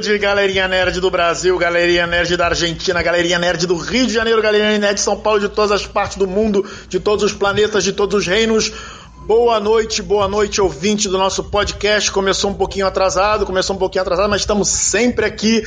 nerd, galerinha nerd do Brasil, galerinha nerd da Argentina, galerinha nerd do Rio de Janeiro, galerinha nerd de São Paulo, de todas as partes do mundo, de todos os planetas, de todos os reinos. Boa noite, boa noite, ouvinte do nosso podcast. Começou um pouquinho atrasado, começou um pouquinho atrasado, mas estamos sempre aqui.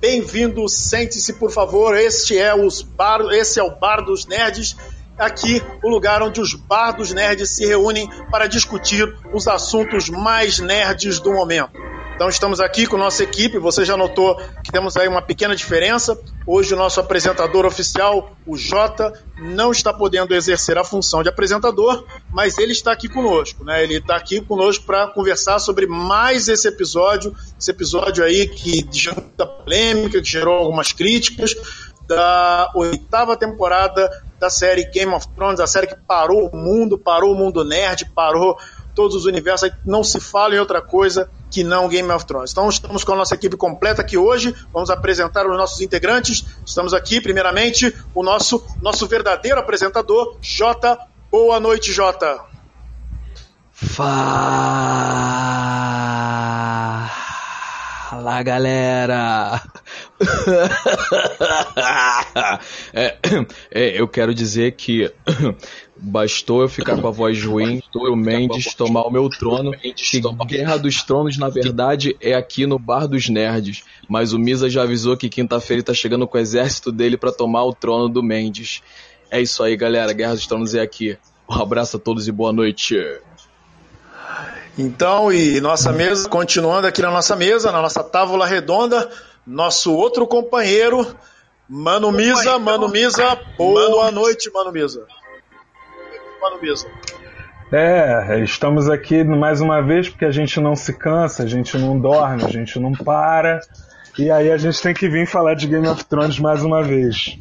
Bem-vindo, sente-se, por favor. Este é os bar, esse é o Bar dos Nerds aqui o lugar onde os bardos nerds se reúnem para discutir os assuntos mais nerds do momento. Então estamos aqui com nossa equipe, você já notou que temos aí uma pequena diferença. Hoje o nosso apresentador oficial, o Jota, não está podendo exercer a função de apresentador, mas ele está aqui conosco, né? Ele está aqui conosco para conversar sobre mais esse episódio, esse episódio aí que gerou polêmica, que gerou algumas críticas, da oitava temporada da série Game of Thrones, a série que parou o mundo, parou o mundo nerd, parou todos os universos, não se fala em outra coisa que não Game of Thrones. Então estamos com a nossa equipe completa aqui hoje, vamos apresentar os nossos integrantes. Estamos aqui, primeiramente, o nosso, nosso verdadeiro apresentador, Jota. Boa noite, Jota. Fala, galera! é, é, eu quero dizer que bastou eu ficar com a voz ruim e o Mendes tomar o meu trono. Que Guerra dos Tronos, na verdade, é aqui no Bar dos Nerds. Mas o Misa já avisou que quinta-feira ele tá chegando com o exército dele para tomar o trono do Mendes. É isso aí, galera. Guerra dos Tronos é aqui. Um abraço a todos e boa noite. Então, e nossa mesa, continuando aqui na nossa mesa, na nossa tábua redonda, nosso outro companheiro, Mano Misa, Mano Misa, boa noite, Mano Misa. Mano Misa. É, estamos aqui mais uma vez porque a gente não se cansa, a gente não dorme, a gente não para. E aí a gente tem que vir falar de Game of Thrones mais uma vez.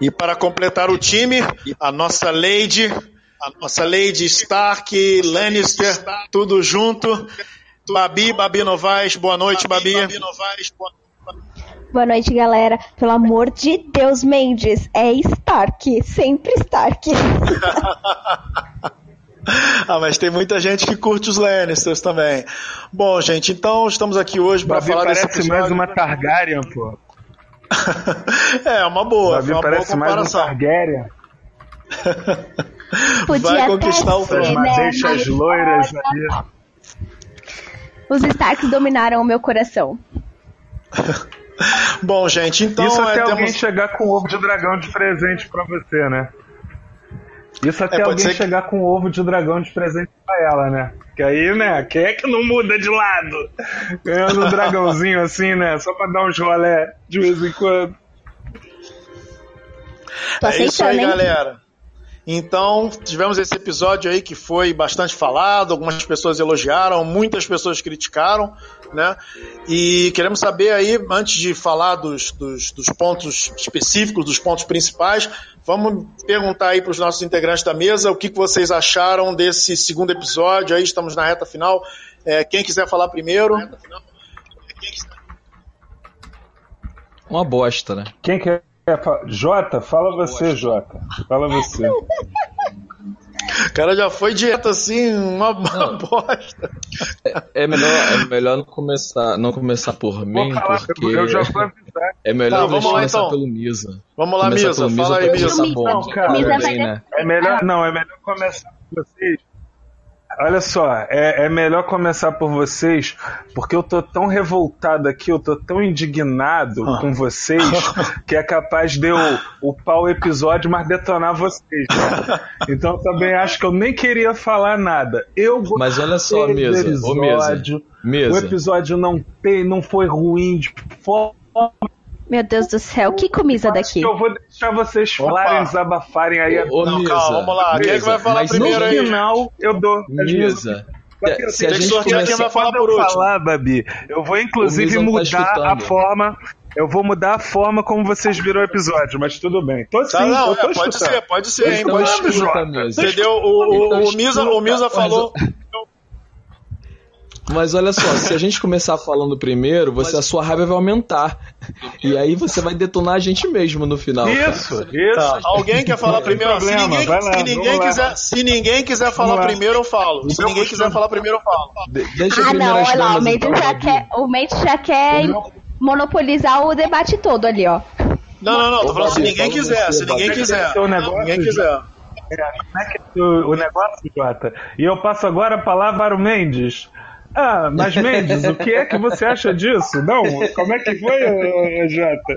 E para completar o time, a nossa Lady, a nossa Lady Stark, Lannister, tudo junto. Babi, Babi Novaes, boa noite, Babi. Babi Novaes, boa Boa noite, galera. Pelo amor de Deus, Mendes, é Stark, sempre Stark. ah, mas tem muita gente que curte os Lannisters também. Bom, gente, então estamos aqui hoje para falar parece desse episódio. mais uma Targaryen, pô. é, uma boa. Babi uma parece boa mais uma Targaryen. Podia Vai conquistar o trono. né? Madeixas loiras ali. Os Starks dominaram o meu coração. Bom, gente, então Isso até é, alguém temos... chegar com ovo de dragão de presente pra você, né? Isso até É, alguém que- chegar com ovo de dragão de presente pra ela, né? Que aí, né? Quem é que não muda de lado? Ganhando um dragãozinho assim, né? Só pra dar uns rolé de vez em quando. É isso aí, hein? galera. Então, tivemos esse episódio aí que foi bastante falado, algumas pessoas elogiaram, muitas pessoas criticaram, né? E queremos saber aí, antes de falar dos, dos, dos pontos específicos, dos pontos principais, vamos perguntar aí para os nossos integrantes da mesa o que, que vocês acharam desse segundo episódio. Aí estamos na reta final. É, quem quiser falar primeiro. Uma bosta, né? Quem quer falar? Jota, fala você, Jota. Fala você. O cara já foi direto assim, uma, uma bosta. É melhor, é melhor não começar, não começar por mim, falar, porque eu já vou avisar. é melhor Tá, vamos lá, começar então. pelo Misa. Vamos lá, Começar Misa, pelo fala aí, Misa. bom. Não, cara. Misa vai Bem, né? É melhor, não, é melhor começar por vocês. Olha só, é, é melhor começar por vocês, porque eu tô tão revoltado aqui, eu tô tão indignado com vocês, que é capaz de eu upar o episódio, mas detonar vocês. né? Então eu também acho que eu nem queria falar nada. Eu Mas olha só, Mesa, ô, Mesa, episódio. O episódio não, tem, não foi ruim de forma Meu Deus do céu, que comisa daqui? Eu vou deixar vocês falarem, desabafarem aí. Ô, Não, Misa, calma, vamos lá. Quem é que vai falar primeiro no aí? final, eu dou. Misa, Mas se, a gente sortear quem começar... vai falar por eu último. falar, Babi, eu vou inclusive Misa tá mudar a escutando. forma. Eu vou mudar a forma como vocês viram o episódio, mas tudo bem. Tô sim, Tá, não, eu tô é, pode ser, pode ser, hein? Então Pode escuta, Jota. Misa. Entendeu? O, o, Então o Misa, o Misa falou. Mas olha só, se a gente começar falando primeiro, você, a sua raiva vai aumentar. E aí você vai detonar a gente mesmo no final. Isso, isso. Tá, alguém quer falar primeiro? problema, se ninguém, lá, se ninguém lá. quiser, se ninguém quiser falar primeiro, eu falo. Se ninguém quiser falar primeiro, eu falo. De- deixa Ah, não, olha lá, o Mendes então, já quer, o Mendes já quer monopolizar o debate todo ali, ó. Não, não, não. Tô falando se ninguém quiser. Se ninguém quiser. Se ninguém quiser. Como é que é o, o negócio, Jota? E eu passo agora a palavra para o Mendes. Ah, mas Mendes, o que é que você acha disso? Não, como é que foi, Jota?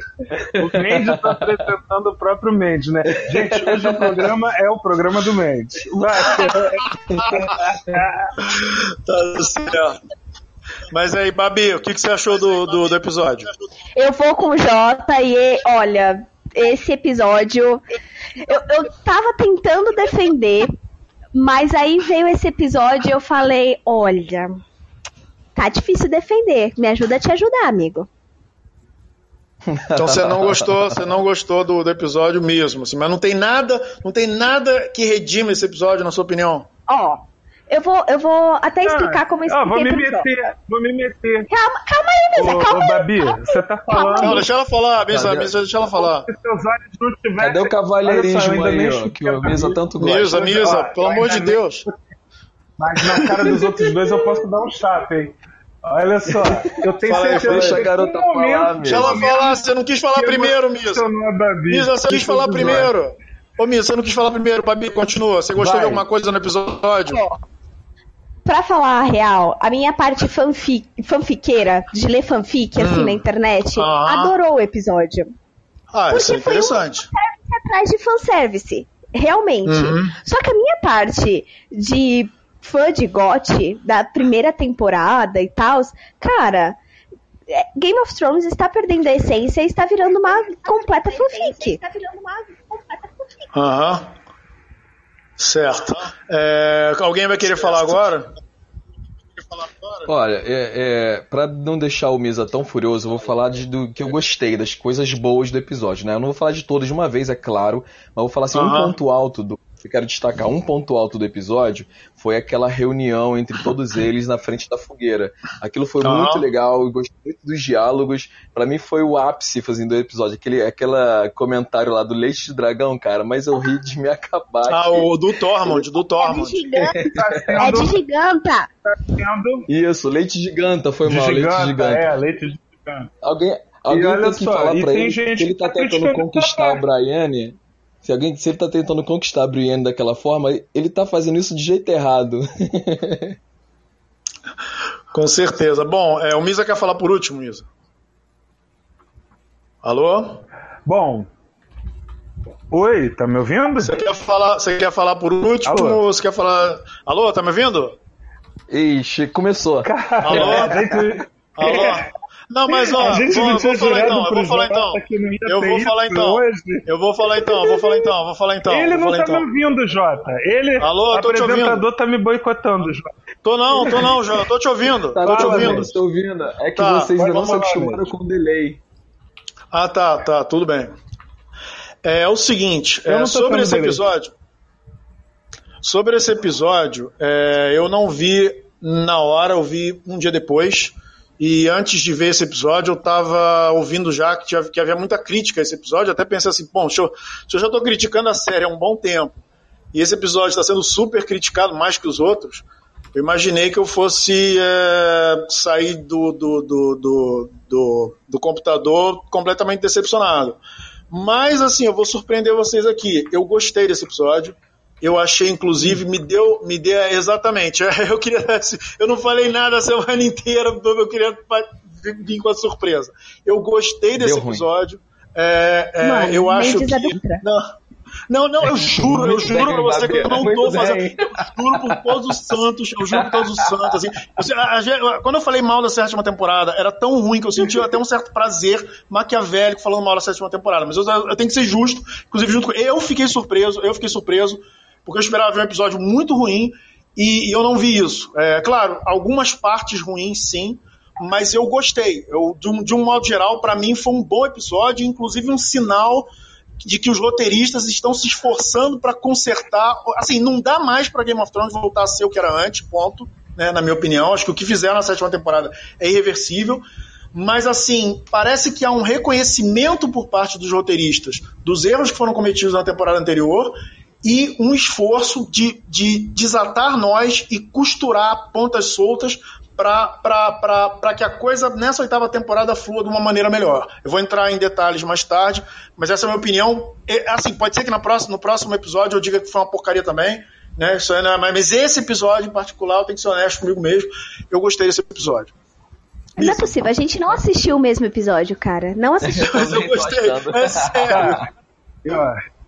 O Mendes está apresentando o próprio Mendes, né? Gente, hoje o programa é o programa do Mendes. Vai. Tá certo. Mas aí, Babi, o que, que você achou do, do, do episódio? Eu vou com o Jota e, olha, esse episódio. Eu, eu tava tentando defender, mas aí veio esse episódio e eu falei: olha, tá difícil defender. Me ajuda a te ajudar, amigo. Então você não gostou, você não gostou do, do episódio mesmo, assim, mas não tem nada, não tem nada que redima esse episódio, na sua opinião. Ó, eu vou, eu vou até explicar como eu Ah, vou me meter, vou me meter. Calma, calma aí, Ô, Misa, ô, calma aí. Babi, você tá falando. Não, deixa ela falar, Misa, Cadê? Misa, deixa ela falar. Se seus olhos não tivessem. Cadê o cavalheirismo ainda aí, ó, que o Misa tanto gosta? Misa, Misa, pelo amor de Deus. Mas na cara dos outros dois eu posso dar um chato, hein? Olha só, eu tenho Fala aí, certeza deixa a que garota em um momento falar, Deixa ela falar, você não quis falar primeiro, Misa. a. Misa, você quis falar primeiro. Ô, Misa, você não quis falar primeiro, Babi, continua. Você gostou Vai. de alguma coisa no episódio? Pra falar a real, a minha parte fanfic, fanfiqueira, de ler fanfic, assim, Hum. na internet, Ah. adorou o episódio. Ah, isso é Porque foi um- interessante. Fanservice atrás de fanservice. Realmente. Uhum. Só que a minha parte de fã de GOT, da primeira temporada e tal, cara, é, Game of Thrones está perdendo a essência e está virando uma completa fanfic. Aham. Certo. É, alguém vai querer falar agora? Olha, é, é, pra não deixar o Misa tão furioso, eu vou falar de, do que eu gostei, das coisas boas do episódio, né? Eu não vou falar de todas de uma vez, é claro, mas vou falar assim, um Aham. ponto alto do. Eu quero destacar um ponto alto do episódio foi aquela reunião entre todos eles na frente da fogueira. Aquilo foi Aham. muito legal, eu gostei muito dos diálogos. Pra mim foi o ápice fazendo do episódio. Aquele aquela comentário lá do leite de dragão, cara, mas eu ri de me acabar. Ah, aqui. o do Tormund, do É de Tormund. giganta. É de giganta. Isso, leite giganta, foi de mal, leite giganta, giganta. é, leite de giganta. Alguém, alguém tem que só, falar pra ele que ele tá tá tentando conquistar a também. Se alguém, se ele tá tentando conquistar a Brienne daquela forma, ele tá fazendo isso de jeito errado. Com certeza. Bom, é, o Misa quer falar por último, Misa. Alô? Bom. Oi, tá me ouvindo? Você quer falar, você quer falar por último Alô? ou você quer falar. Alô, tá me ouvindo? Ixi, começou. Alô? A gente, Alô? Não, mas ó, a gente vou, não vou falar então, eu vou falar Jota então. Eu vou falar então. hoje. Eu vou falar então, eu vou falar então, eu vou falar então. Ele não tá então. me ouvindo, Jota. Ele, Alô, o tô te apresentador, tá me boicotando, Jota. Tô não, tô não, já, tô te ouvindo. Tá tô te ouvindo. gente, tô ouvindo. É que Tá, vocês ainda não se acostumaram com o delay. Ah, tá, tá, tudo bem. É, o seguinte, é, sobre esse delay. episódio. Sobre esse episódio, é, eu não vi na hora, eu vi um dia depois. E antes de ver esse episódio, eu tava ouvindo já que, tinha- que havia muita crítica a esse episódio. Até pensei assim, bom, se eu, se eu já tô criticando a série há um bom tempo, e esse episódio está sendo super criticado mais que os outros, eu imaginei que eu fosse é, sair do, do, do, do, do computador completamente decepcionado. Mas, assim, eu vou surpreender vocês aqui. Eu gostei desse episódio. Eu achei, inclusive, me deu, me deu exatamente. Eu queria, eu não falei nada a semana inteira, eu queria vir com a surpresa. Eu gostei desse Deu episódio. É, é, Mano, eu acho é que não, não, não, eu juro, eu juro pra você que eu não tô fazendo. Eu juro por todos os santos, eu juro por todos os santos. Assim, a- a quando eu falei mal da sétima temporada, era tão ruim que eu senti até um certo prazer maquiavélico falando mal da sétima temporada. Mas eu, eu tenho que ser justo, inclusive junto com. Eu fiquei surpreso, eu fiquei surpreso, porque eu esperava ver um episódio muito ruim e, eu não vi isso. É, claro, algumas partes ruins sim, mas eu gostei. Eu, de, um, de um modo geral, pra mim foi um bom episódio, inclusive um sinal de que os roteiristas estão se esforçando pra consertar. Assim, não dá mais pra Game of Thrones voltar a ser o que era antes, ponto. né, na minha opinião. Acho que o que fizeram na sétima temporada é irreversível. Mas, assim, parece que há um reconhecimento por parte dos roteiristas dos erros que foram cometidos na temporada anterior e um esforço de, de desatar nós e costurar pontas soltas para que a coisa nessa oitava temporada flua de uma maneira melhor. Eu vou entrar em detalhes mais tarde, mas essa é a minha opinião. É, assim, pode ser que na próxima, no próximo episódio eu diga que foi uma porcaria também, né? Isso aí não é, mas esse episódio em particular, eu tenho que ser honesto comigo mesmo, eu gostei desse episódio. Não é possível, a gente não assistiu o mesmo episódio, cara. Não assistiu. Mas eu gostei, é sério.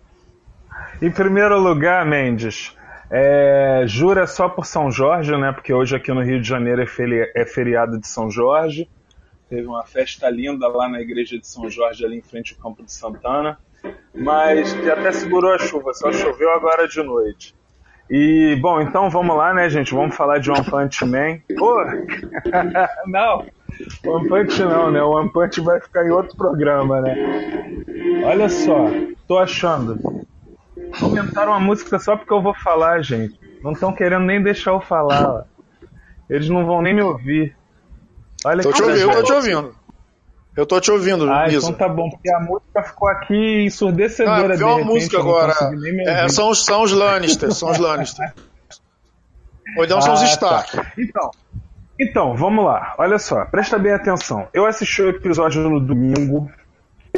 Em primeiro lugar, Mendes, é, jura só por São Jorge, né? Porque hoje aqui no Rio de Janeiro é, feri é feriado de São Jorge. Teve uma festa linda lá na igreja de São Jorge, ali em frente ao Campo de Santana. Mas até segurou a chuva, só choveu agora de noite. E, bom, então vamos lá, né, gente? Vamos falar de One Punch Man. Pô! não! One Punch não, né? One Punch vai ficar em outro programa, né? Olha só, tô achando Comentaram a música só porque eu vou falar, gente. Não estão querendo nem deixar eu falar. Eles não vão nem me ouvir. Olha tô te ouvindo, eu tô te ouvindo. Eu tô te ouvindo, ah, Lisa. então tá bom, porque a música ficou aqui ensurdecedora. Ah, uma música agora. É, são, os, são os Lannister, são os Lannister. Ou então ah, são os ah, tá. Stark. Tá. Então, então, vamos lá. Olha só, presta bem atenção. Eu assisti o episódio no domingo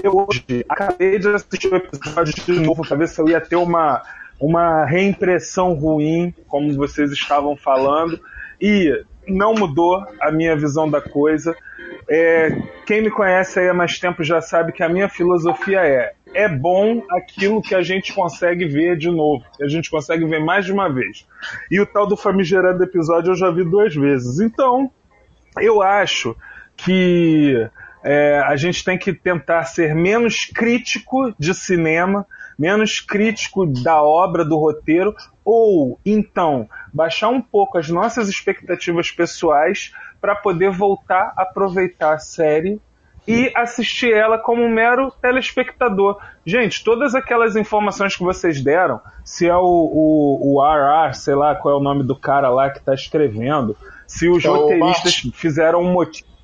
eu hoje acabei de assistir o episódio de novo para ver se eu ia ter uma, uma reimpressão ruim, como vocês estavam falando, e não mudou a minha visão da coisa. É, quem me conhece há mais tempo já sabe que a minha filosofia é: é bom aquilo que a gente consegue ver de novo, que a gente consegue ver mais de uma vez. E o tal do famigerado episódio eu já vi duas vezes. Então, eu acho que é, a gente tem que tentar ser menos crítico de cinema, menos crítico da obra, do roteiro, ou então baixar um pouco as nossas expectativas pessoais para poder voltar a aproveitar a série e assistir ela como um mero telespectador. Gente, todas aquelas informações que vocês deram, se é o, o, o RR, sei lá qual é o nome do cara lá que está escrevendo, se os é roteiristas fizeram um motivo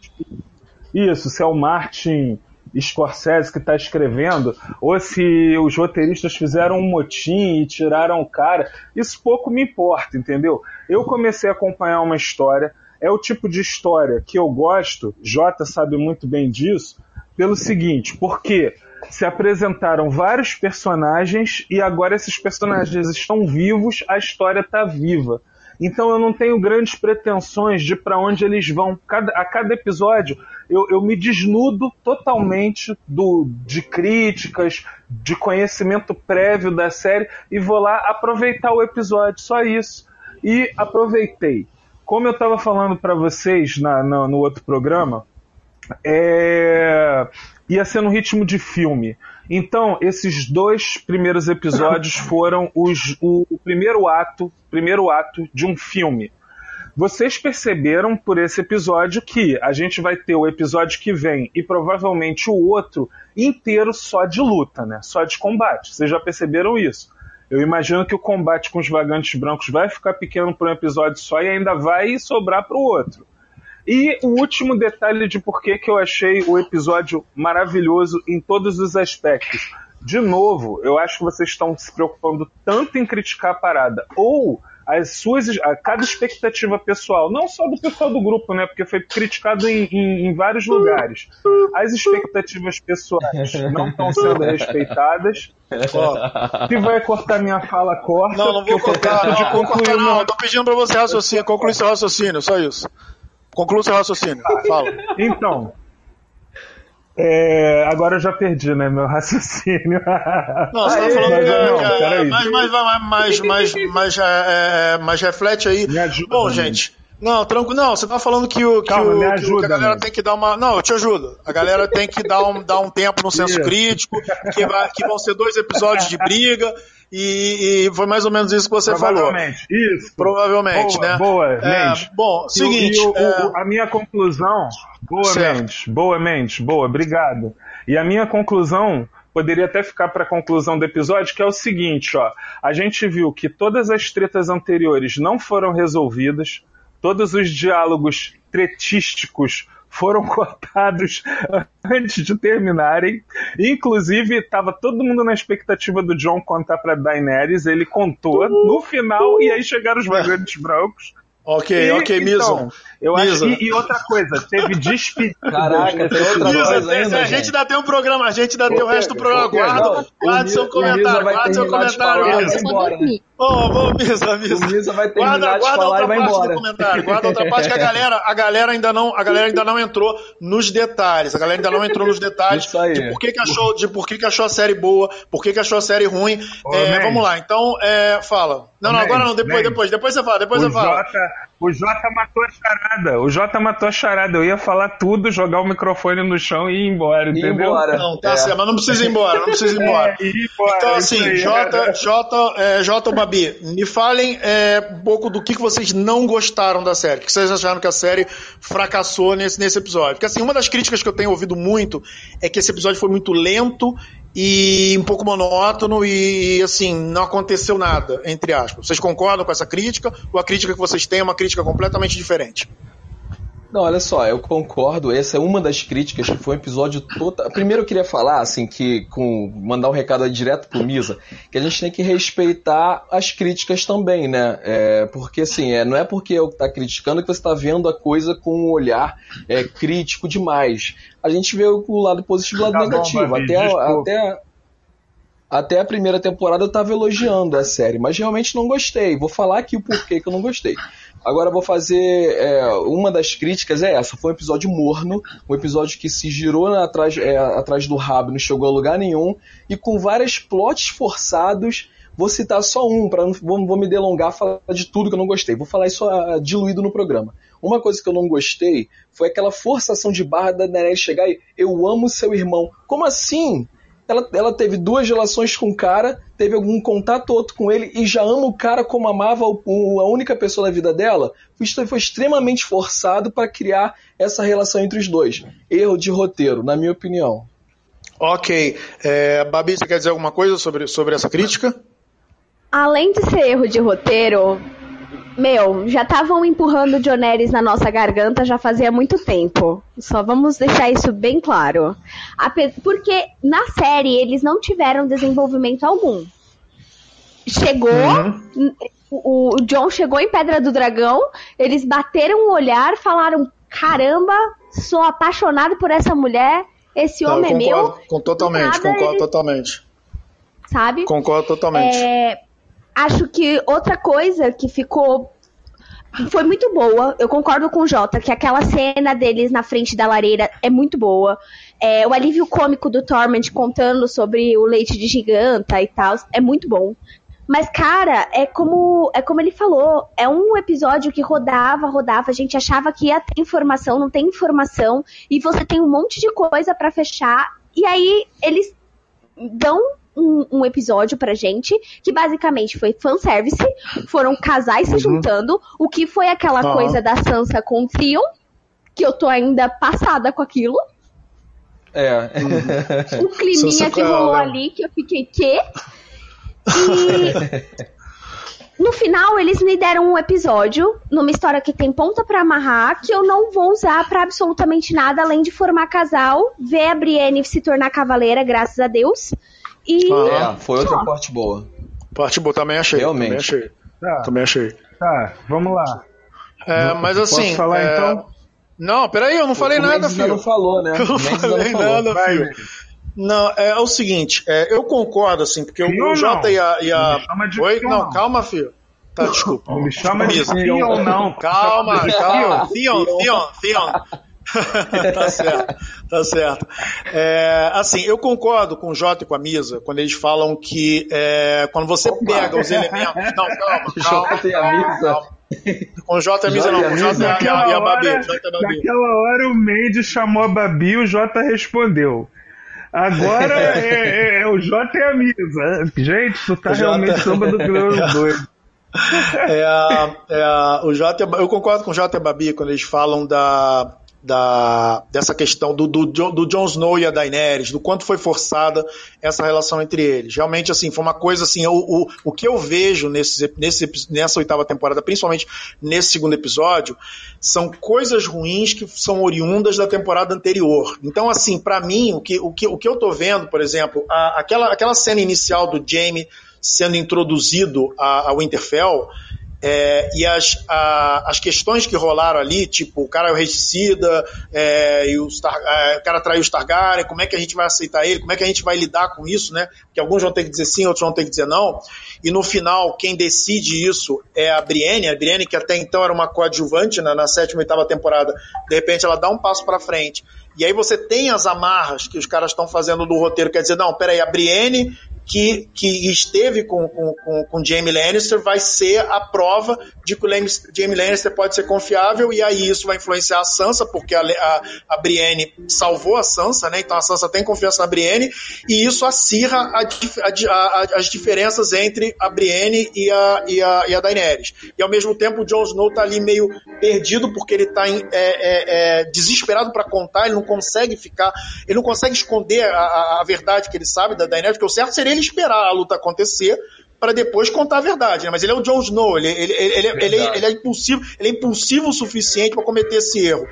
isso, se é o Martin Scorsese que está escrevendo, ou se os roteiristas fizeram um motim e tiraram o cara, isso pouco me importa, entendeu? Eu comecei a acompanhar uma história, é o tipo de história que eu gosto, Jota sabe muito bem disso, pelo seguinte, porque se apresentaram vários personagens e agora esses personagens estão vivos, a história está viva. Então eu não tenho grandes pretensões de para onde eles vão. Cada, a cada episódio eu, eu me desnudo totalmente do, de críticas, de conhecimento prévio da série e vou lá aproveitar o episódio. Só isso. E aproveitei. Como eu estava falando para vocês na, na, no outro programa, é... ia ser no ritmo de filme. Então, esses dois primeiros episódios foram os, o, o primeiro ato, primeiro ato de um filme. Vocês perceberam por esse episódio que a gente vai ter o episódio que vem e provavelmente o outro inteiro só de luta, né? Só de combate. Vocês já perceberam isso? Eu imagino que o combate com os vagantes brancos vai ficar pequeno para um episódio só e ainda vai sobrar para o outro. E o último detalhe de por que eu achei o episódio maravilhoso em todos os aspectos. De novo, eu acho que vocês estão se preocupando tanto em criticar a parada ou as suas, a cada expectativa pessoal, não só do pessoal do grupo, né? Porque foi criticado em, em, em vários lugares. As expectativas pessoais não estão sendo respeitadas. Ó, se vai cortar minha fala, corta. Não, não vou cortar, não, não, vou cortar, não. Tô pedindo pra você raciocínio, concluir seu raciocínio, só isso. Conclua seu raciocínio. Fala. Então. É, agora eu já perdi, né, meu raciocínio. Não, você tá falando mas, que, não, que, é, mas, mas, mas, mas, mas, é, mas reflete aí. Me ajuda, Bom, gente. Não, tranquilo. Não, você tá falando que o, que, Calma, o, ajuda, que a galera tem que dar uma. Não, eu te ajudo. A galera tem que dar um, dar um tempo no senso Isso. crítico, que, vai, que vão ser dois episódios de briga. E, e, foi mais ou menos isso que você Provavelmente, falou. Isso. Provavelmente, boa, né? Boa, é. Bom, seguinte. E, o, é... o, a minha conclusão. Boa, certo. Mendes. Boa, Mendes. Boa, obrigado. E a minha conclusão poderia até ficar para a conclusão do episódio, que é o seguinte, ó. A gente viu que todas as tretas anteriores não foram resolvidas, todos os diálogos tretísticos foram cortados antes de terminarem. Inclusive, estava todo mundo na expectativa do John contar para Daenerys. Ele contou no final e aí chegaram os vagantes brancos. Ok, e, ok, então, Mison. Eu acho e, e, outra coisa, teve despedida. Caraca, tem outra coisa ainda. A gente ainda tem um programa, a gente ainda tem o resto do programa. Guarda, guarda seu comentário, guarda seu comentário, Misa. Ô, ô, Misa, Misa. O Misa vai terminar guarda, de guarda falar e vai embora. Guarda outra parte que a galera, a galera ainda não, a galera ainda não entrou nos detalhes. A galera ainda não entrou nos detalhes de por que, que achou, de por que, que achou a série boa, por que, que achou a série ruim. Ô, é, vamos lá. Então, é, fala. Não, não, agora não, depois, depois, depois você fala, depois o você fala. Jota, o Jota matou a charada. O Jota matou a charada. Eu ia falar tudo, jogar o microfone no chão e ir embora, entendeu? Ir embora. Não, tá é. certo, mas não precisa ir embora, não precisa ir embora. É, ir embora então, assim, Jota, Jota, é, Jota Babi, me falem é, um pouco do que, que vocês não gostaram da série. O que vocês acharam que a série fracassou nesse, nesse episódio? Porque, assim, uma das críticas que eu tenho ouvido muito é que esse episódio foi muito lento e um pouco monótono e assim, não aconteceu nada, entre aspas. Vocês concordam com essa crítica ou a crítica que vocês têm é uma crítica completamente diferente? Não, olha só, eu concordo. Essa é uma das críticas que foi um episódio total. Primeiro eu queria falar, assim, que com mandar um recado direto pro Misa, que a gente tem que respeitar as críticas também, né? É, porque assim, é, não é porque eu tá criticando que você está vendo a coisa com um olhar é, crítico demais. A gente vê o lado positivo e o lado tá negativo. Bom, até, até, até a primeira temporada eu tava elogiando a série, mas realmente não gostei. Vou falar aqui o porquê que eu não gostei. Agora vou fazer. É, uma das críticas é essa: foi um episódio morno, um episódio que se girou atrás, é, atrás do rabo não chegou a lugar nenhum, e com vários plots forçados. Vou citar só um, para não vou, vou, me delongar falar de tudo que eu não gostei. Vou falar isso uh, diluído no programa. Uma coisa que eu não gostei foi aquela forçação de barra da Daenerys chegar e eu amo seu irmão. Como assim? Ela, ela teve duas relações com o cara, teve algum contato outro com ele e já ama o cara como amava o, o, a única pessoa da vida dela. Isso foi extremamente forçado para criar essa relação entre os dois. Erro de roteiro, na minha opinião. Ok. É, Babi, você quer dizer alguma coisa sobre, sobre essa crítica? Além de ser erro de roteiro, meu, já estavam empurrando o Joneris na nossa garganta já fazia muito tempo. Só vamos deixar isso bem claro. Porque na série eles não tiveram desenvolvimento algum. Chegou, uhum. o, o John chegou em Pedra do Dragão, eles bateram o olhar, falaram: caramba, sou apaixonado por essa mulher, esse homem é meu. Com, totalmente, concordo eles... totalmente. Sabe? Concordo totalmente. É, acho que outra coisa que ficou foi muito boa. Eu concordo com o Jota que aquela cena deles na frente da lareira é muito boa. É, o alívio cômico do Torment contando sobre o leite de giganta e tal é muito bom. Mas, cara, é como, é como ele falou, é um episódio que rodava, rodava, a gente achava que ia ter informação, não tem informação, e você tem um monte de coisa para fechar, e aí eles dão um, um, episódio pra gente que basicamente foi fanservice, foram casais uhum. se juntando, o que foi aquela uhum. coisa da Sansa com o Theon, que eu tô ainda passada com aquilo. É. O climinha que rolou ali, que eu fiquei, quê? E no final eles me deram um episódio numa história que tem ponta para amarrar que eu não vou usar para absolutamente nada além de formar casal, ver a Brienne se tornar cavaleira, graças a Deus. E. Ah, é, foi outra parte boa. Parte boa, também achei. Realmente. Também achei. Tá. Também achei. Tá, vamos lá. É, mas assim. Posso falar é... então? Não, peraí, eu não falei o nada, filho. não falou, né? Eu não falei nada, Vai, filho. Não, é, é, o seguinte, é, eu concordo, assim, porque o, o Jota e a. E a... Oi? Não, não, calma, filho. Tá, desculpa. Não me chama de Fion, não. Calma, calma. Fion, Fion, Fion. tá certo, tá certo. É, assim, eu concordo com o Jota e com a Misa quando eles falam que é, quando você Opa. pega os elementos. Não, calma, calma. Jota e a Misa. Calma. Com o Jota e a Misa não, com o Jota e a, e a Babi. Naquela hora o Mendes chamou a Babi e o Jota respondeu. Agora é, é, é, o Jota e a Misa. Gente, tu tá realmente sombra do Grão doido. É, é, o Jota, eu concordo com o Jota e a Babi quando eles falam da da, dessa questão do, do, do Jon Snow e a Daenerys, do quanto foi forçada essa relação entre eles. Realmente, assim, foi uma coisa assim, o, o, o que eu vejo nesse, nesse, nessa oitava temporada, principalmente nesse segundo episódio, são coisas ruins que são oriundas da temporada anterior. Então, assim, para mim, o que, o, que, o que eu tô vendo, por exemplo, a, aquela, aquela cena inicial do Jaime sendo introduzido a, a Winterfell, é, e as, a, as questões que rolaram ali, tipo, o cara é o regicida, é, e o, Star, é, o cara traiu o Targaryen, como é que a gente vai aceitar ele, como é que a gente vai lidar com isso, né? Porque alguns vão ter que dizer sim, outros vão ter que dizer não. E no final, quem decide isso é a Brienne, a Brienne que até então era uma coadjuvante né, na sétima e oitava temporada, de repente ela dá um passo para frente. E aí você tem as amarras que os caras estão fazendo do roteiro, quer dizer, não, peraí, a Brienne que, que esteve com, com, com, com Jamie Lannister vai ser a prova de que o Jamie Lannister pode ser confiável e aí isso vai influenciar a Sansa, porque a, a, a Brienne salvou a Sansa, né? Então a Sansa tem confiança na Brienne e isso acirra a, a, as diferenças entre a Brienne e a, e, a, e a Daenerys. E ao mesmo tempo o Jon Snow tá ali meio perdido porque ele tá em, é, é, é, desesperado para contar, ele não consegue ficar, ele não consegue esconder a, verdade que ele sabe da Daenerys, porque o certo seria ele esperar a luta acontecer para depois contar a verdade, né? Mas ele é o Jon Snow, ele, ele, ele, ele, ele, é impulsivo, ele é impulsivo o suficiente para cometer esse erro.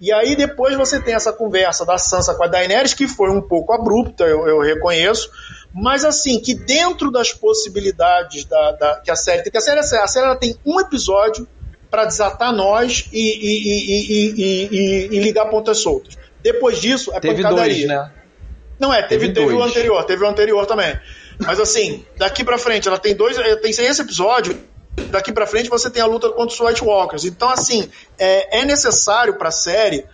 E aí depois você tem essa conversa da Sansa com a Daenerys, que foi um pouco abrupta, eu, eu reconheço, mas assim, que dentro das possibilidades da, da, que a série tem, que a série, a série ela tem um episódio para desatar nós e, e, e, e, ligar pontas soltas. Depois disso, é teve pancadaria. Dois, né? Não é, teve, teve, teve o anterior, teve o anterior também. Mas assim, daqui para frente, ela tem dois. Tem esse episódio. Daqui para frente você tem a luta contra os White Walkers. Então, assim, é, é necessário para a série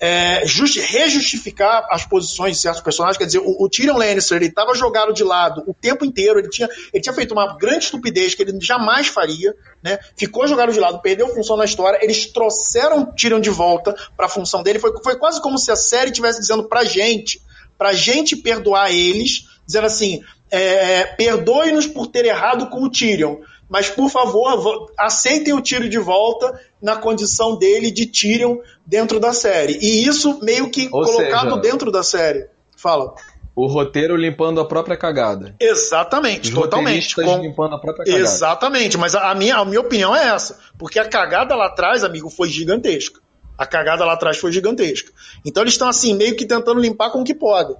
é, just, rejustificar as posições de certos personagens. Quer dizer, o, o Tyrion Lannister ele estava jogado de lado o tempo inteiro. Ele tinha, ele tinha feito uma grande estupidez que ele jamais faria. Né? Ficou jogado de lado, perdeu função na história. Eles trouxeram Tyrion de volta para a função dele. Foi, foi quase como se a série estivesse dizendo pra gente, pra gente perdoar eles, dizendo assim: é, perdoe-nos por ter errado com o Tyrion, mas por favor, aceitem o tiro de volta na condição dele de Tyrion dentro da série. E isso meio que Ou colocado seja, dentro da série. Fala. O roteiro limpando a própria cagada. Exatamente, Os totalmente. Com... limpando a própria cagada. Exatamente, mas a minha, a minha opinião é essa. Porque a cagada lá atrás, amigo, foi gigantesca. A cagada lá atrás foi gigantesca. Então eles estão assim, meio que tentando limpar com o que podem.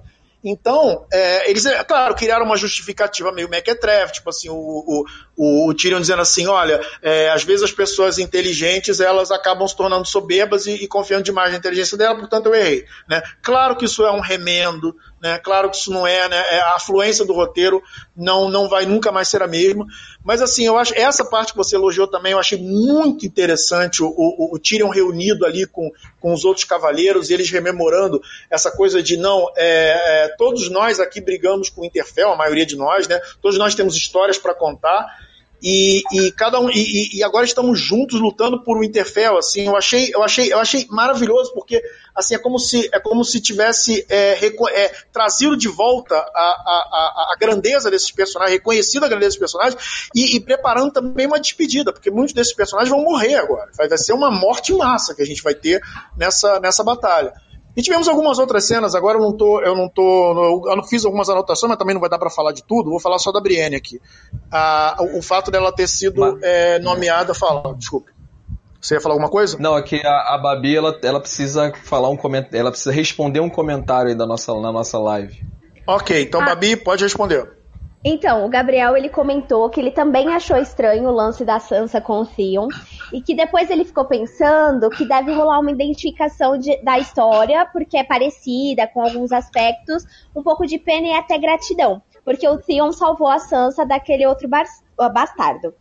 Então, é, eles, é claro, criaram uma justificativa meio mequetrefe, tipo assim, o, o, o, Tyrion dizendo assim, olha, é, às vezes as pessoas inteligentes, elas acabam se tornando soberbas e, e, confiando demais na inteligência dela, portanto eu errei. Né? Claro que isso é um remendo, né? claro que isso não é, né? É, a afluência do roteiro não, não vai nunca mais ser a mesma, mas assim, eu acho essa parte que você elogiou também, eu achei muito interessante o, o, o Tyrion reunido ali com, com os outros cavaleiros, e eles rememorando essa coisa de não, é, é, todos nós aqui brigamos com o Interfell, a maioria de nós, né? Todos nós temos histórias para contar. E, e, cada um e, e, agora estamos juntos lutando por um Interfell assim eu achei eu achei eu achei maravilhoso porque assim é como se é como se tivesse é, é, trazido de volta a, a, a, grandeza desses personagens reconhecido a grandeza desses personagens e, e, preparando também uma despedida porque muitos desses personagens vão morrer agora. Vai, vai ser uma morte massa que a gente vai ter nessa nessa batalha e tivemos algumas outras cenas, agora eu não tô, eu não tô, eu não fiz algumas anotações, mas também não vai dar para falar de tudo, vou falar só da Brienne aqui. Ah, o, o, fato dela ter sido mas... é, nomeada, fala, desculpe. Você ia falar alguma coisa? Não, é que a, a Babi, ela, ela precisa falar um comentário, ela precisa responder um comentário aí da nossa, na nossa live. Ok, então ah. Babi, pode responder. Então, o Gabriel ele comentou que ele também achou estranho o lance da Sansa com o Theon e que depois ele ficou pensando que deve rolar uma identificação de, da história porque é parecida com alguns aspectos, um pouco de pena e até gratidão, porque o Theon salvou a Sansa daquele outro bastardo.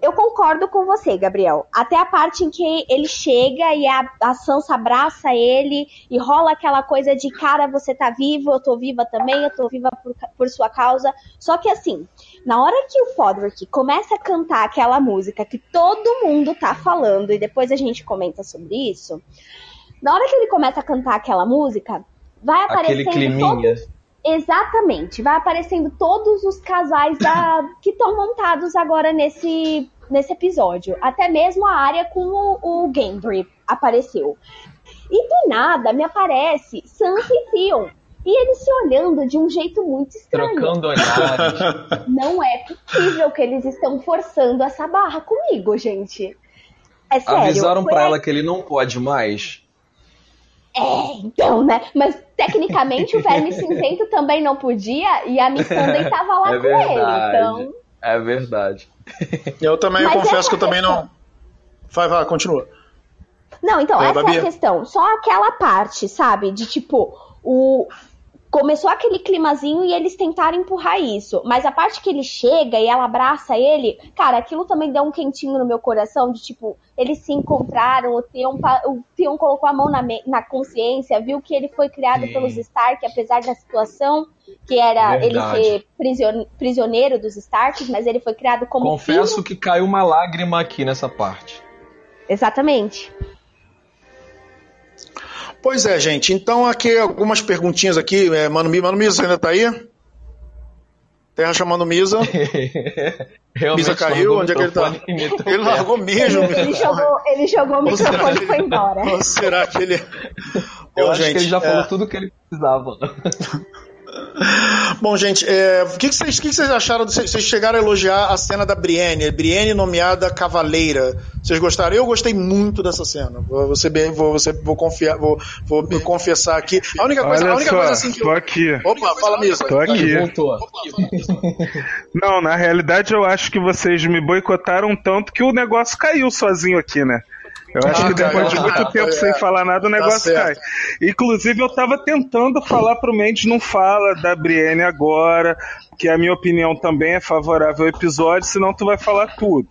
Eu concordo com você, Gabriel. Até a parte em que ele chega e a, a Sansa abraça ele e rola aquela coisa de cara, você tá vivo, eu tô viva também, eu tô viva por, por sua causa. Só que assim, na hora que o Podrick começa a cantar aquela música que todo mundo tá falando, e depois a gente comenta sobre isso, na hora que ele começa a cantar aquela música, vai aparecendo. Aquele climinha. Todos Exatamente. Vai aparecendo todos os casais da, que estão montados agora nesse, nesse episódio. Até mesmo a área com o, o Gendry. apareceu. E do nada me aparece Sansa e Theon. E eles se olhando de um jeito muito estranho. Trocando olhares. Não é possível que eles estão forçando essa barra comigo, gente. É sério. Avisaram para ela que ele não pode mais. É, então, né? Mas tecnicamente o Verme Cinzento também não podia e a Miss Sunday tava lá é com verdade. ele. Então. É verdade. Eu também eu confesso que eu também questão- não. Vai, vai, continua. Não, então, É, essa Babi? é a questão. Só aquela parte, sabe? De tipo, o. Começou aquele climazinho e eles tentaram empurrar isso. Mas a parte que ele chega e ela abraça ele, cara, aquilo também deu um quentinho no meu coração. De tipo, eles se encontraram, o Theon, o Theon colocou a mão na, na consciência, viu que ele foi criado Sim. pelos Stark, apesar da situação, que era Verdade. ele ser prision- prisioneiro dos Starks, mas ele foi criado como Confesso filho. que caiu uma lágrima aqui nessa parte. Exatamente. Pois é, gente. Então, aqui algumas perguntinhas aqui. É, Mano, Mi- Mano Misa, você ainda tá aí? Terra chamando Misa. Misa caiu? Onde é que ele tá? Ele largou mesmo. Ele jogou, ele jogou o microfone e foi embora. Ou será que ele. Eu Bom, acho gente, que ele já é, falou tudo o que ele precisava. Bom, gente, é, o que, que vocês, que acharam? de- Vocês chegaram a elogiar a cena da Brienne, Brienne nomeada Cavaleira. Vocês gostaram? Eu gostei muito dessa cena. Vou, ser bem, vou, você, vou, confiar, vou, vou me confessar aqui. A única coisa, Olha a única só, coisa assim que tô eu... aqui. Opa, fala Misa. Tô aqui. Voltou. Não, na realidade eu acho que vocês me boicotaram tanto que o negócio caiu sozinho aqui, né? Eu acho Ah, que depois de caiu. muito Ah, tempo sem é. falar nada, o negócio cai. certo. Inclusive, eu tava tentando falar pro Mendes, não fala da Brienne agora, que a minha opinião também é favorável ao episódio, senão tu vai falar tudo.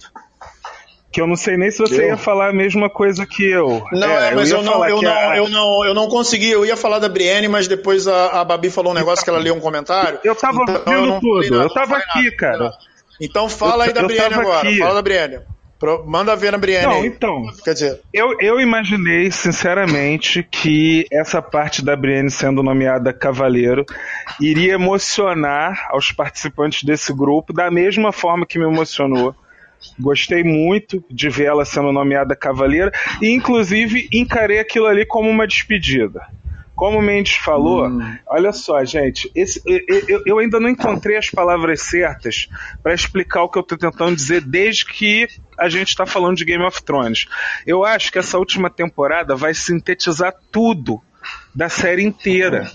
Que eu não sei nem se você Eu? ia falar a mesma coisa que eu. Não, é, mas ia eu, não, eu, não, a- eu, não, eu não consegui. Eu ia falar da Brienne, mas depois a, a Babi falou um negócio que ela leu um comentário. Eu tava então tudo, eu tava aqui, nada, cara. Então fala aí Eu- da eu Brienne agora. aqui. Fala da Brienne. Pro- manda ver na Brienne. Não, aí. então, Quer dizer, Eu, eu imaginei, sinceramente, que essa parte da Brienne sendo nomeada Cavaleiro iria emocionar aos participantes desse grupo da mesma forma que me emocionou. Gostei muito de ver ela sendo nomeada Cavaleira e, inclusive, encarei aquilo ali como uma despedida. Como o Mendes falou, olha só, gente, esse- eu, eu- eu ainda não encontrei as palavras certas para explicar o que eu estou tentando dizer desde que a gente está falando de Game of Thrones. Eu acho que essa última temporada vai sintetizar tudo da série inteira.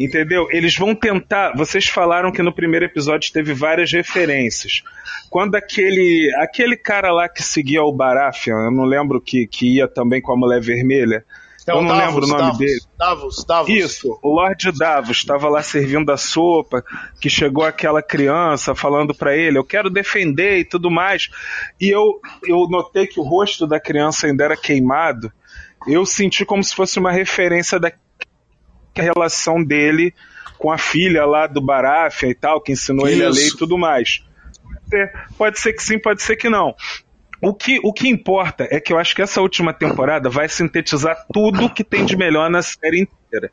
Entendeu? Eles vão tentar. Vocês falaram que no primeiro episódio teve várias referências. Quando aquele aquele cara lá que seguia o Baratheon, eu não lembro que, que ia também com a mulher vermelha. Eu não Davos, lembro o nome Davos, dele. Davos, Davos. Isso, o Lord Davos estava lá servindo a sopa, que chegou aquela criança falando para ele, eu quero defender e tudo mais. E eu, eu notei que o rosto da criança ainda era queimado. Eu senti como se fosse uma referência da relação dele com a filha lá do Baratheon e tal, que ensinou ele a ler Isso. e tudo mais. Pode ser, pode ser que sim, pode ser que não. O que, o que importa é que eu acho que essa última temporada vai sintetizar tudo que tem de melhor na série inteira.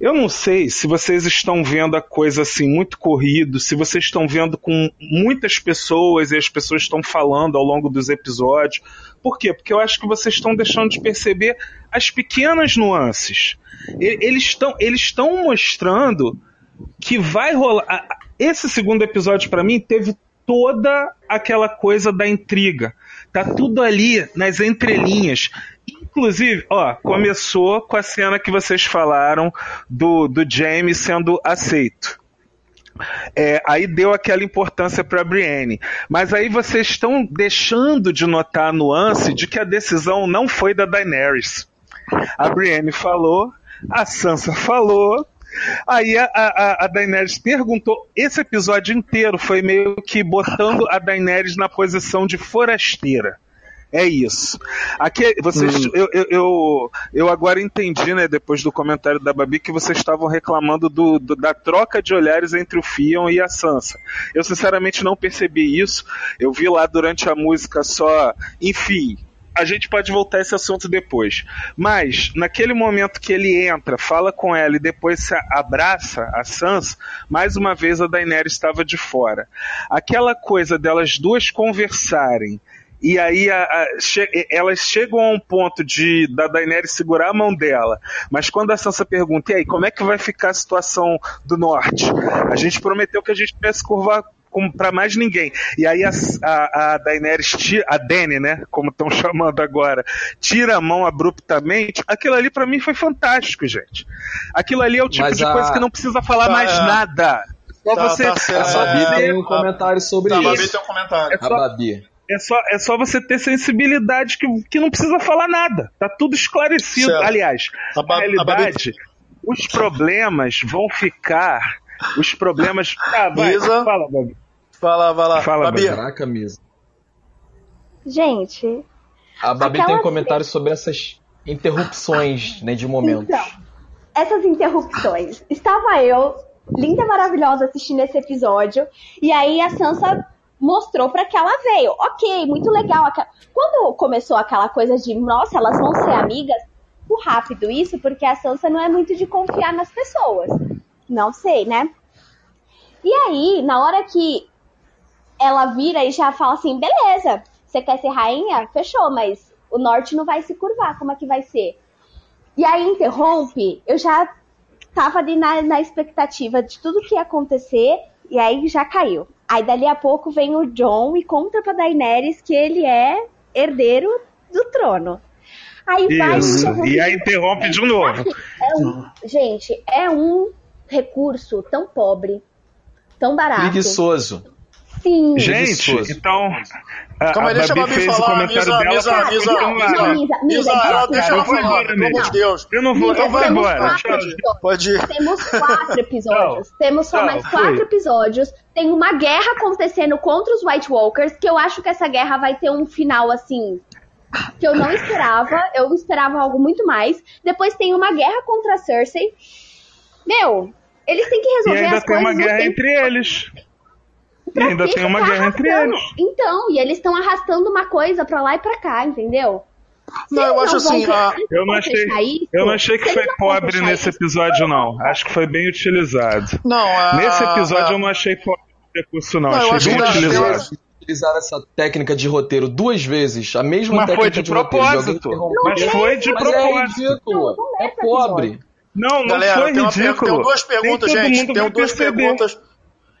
Eu não sei se vocês estão vendo a coisa assim muito corrido, se vocês estão vendo com muitas pessoas e as pessoas estão falando ao longo dos episódios. Por quê? Porque eu acho que vocês estão deixando de perceber as pequenas nuances. Eles estão eles estão mostrando que vai rolar. Esse segundo episódio, pra mim, teve toda aquela coisa da intriga. Tá tudo ali nas entrelinhas. Inclusive, ó, começou com a cena que vocês falaram do, do Jamie sendo aceito. É, aí deu aquela importância para Brienne. Mas aí vocês estão deixando de notar a nuance de que a decisão não foi da Daenerys. A Brienne falou, a Sansa falou. Aí a, a, a Daenerys perguntou. Esse episódio inteiro foi meio que botando a Daenerys na posição de forasteira. É isso. Aqui, vocês, eu, eu, eu, eu agora entendi, né, depois do comentário da Babi, que vocês estavam reclamando do, do- da troca de olhares entre o Fion e a Sansa. Eu sinceramente não percebi isso. Eu vi lá durante a música só. Enfim, a gente pode voltar a esse assunto depois. Mas, naquele momento que ele entra, fala com ela e depois se abraça a Sansa, mais uma vez a Daenerys estava de fora. Aquela coisa delas duas conversarem e aí a, a, che, elas chegam a um ponto de da Daenerys segurar a mão dela. Mas quando a Sansa pergunta, e aí, como é que vai ficar a situação do norte? A gente prometeu que a gente ia se curvar para mais ninguém. E aí a, a, a Daenerys, tira, a Dany, né, como estão chamando agora, tira a mão abruptamente. Aquilo ali para mim foi fantástico, gente. Aquilo ali é o tipo Mas de a... coisa que não precisa falar tá, mais é. nada. Só tá, você. Tá, a Babi tem um comentário sobre tá, isso. A Babi tem um comentário. É só, a Babi. É só, é só você ter sensibilidade que, que não precisa falar nada. Tá tudo esclarecido. Certo. Aliás, a na realidade, os problemas vão ficar. Os problemas. Ah, vai, Isa, fala, Babi. Fala, vai lá. Fala, Babi. Caraca, Misa. Gente. A Babi tem um comentário sobre essas interrupções né, de momentos. Então, essas interrupções. Estava eu, linda, maravilhosa, assistindo esse episódio. E aí a Sansa mostrou para que ela veio. Ok, muito legal. Quando começou aquela coisa de, nossa, elas vão ser amigas, por rápido isso, porque a Sansa não é muito de confiar nas pessoas. Não sei, né? E aí, na hora que ela vira e já fala assim: beleza, você quer ser rainha? Fechou, mas o norte não vai se curvar, como é que vai ser? E aí interrompe, eu já tava ali na, na expectativa de tudo que ia acontecer, e aí já caiu. Aí dali a pouco vem o John e conta pra Daenerys que ele é herdeiro do trono. Aí Isso. vai. E aí interrompe de novo. É um, gente, é um recurso tão pobre, tão barato. Preguiçoso. Sim. Gente, então. A, Calma aí, deixa a Babi fez falar. O comentário misa, dela misa, pra... misa, misa, misa, misa, deixa ela falar, pelo amor de Deus. Eu não vou, então vai embora. Pode ir. Temos quatro episódios. Não, Temos só não, mais quatro foi. episódios. Tem uma guerra acontecendo contra os White Walkers, que eu acho que essa guerra vai ter um final assim. Que eu não esperava. Eu esperava algo muito mais. Depois tem uma guerra contra a Cersei. Meu, eles têm que resolver e ainda as tem coisas. uma guerra entre eles. E ainda tem uma guerra arrastando. entre eles. Então, e eles estão arrastando uma coisa pra lá e pra cá, entendeu? não, eu acho assim. A... Eu não achei, isso, eu não achei que foi pobre nesse isso, episódio, não. Acho que foi bem utilizado. Não, a... Nesse episódio a... eu não achei pobre o recurso, não. não achei bem utilizado. Utilizaram essa técnica de roteiro duas vezes, a mesma mas técnica foi de, de propósito. Roteiro, mas foi de mas é propósito. É ridículo. é pobre. Não, não Galera, foi ridículo. Tenho duas perguntas, gente. Tenho duas perguntas.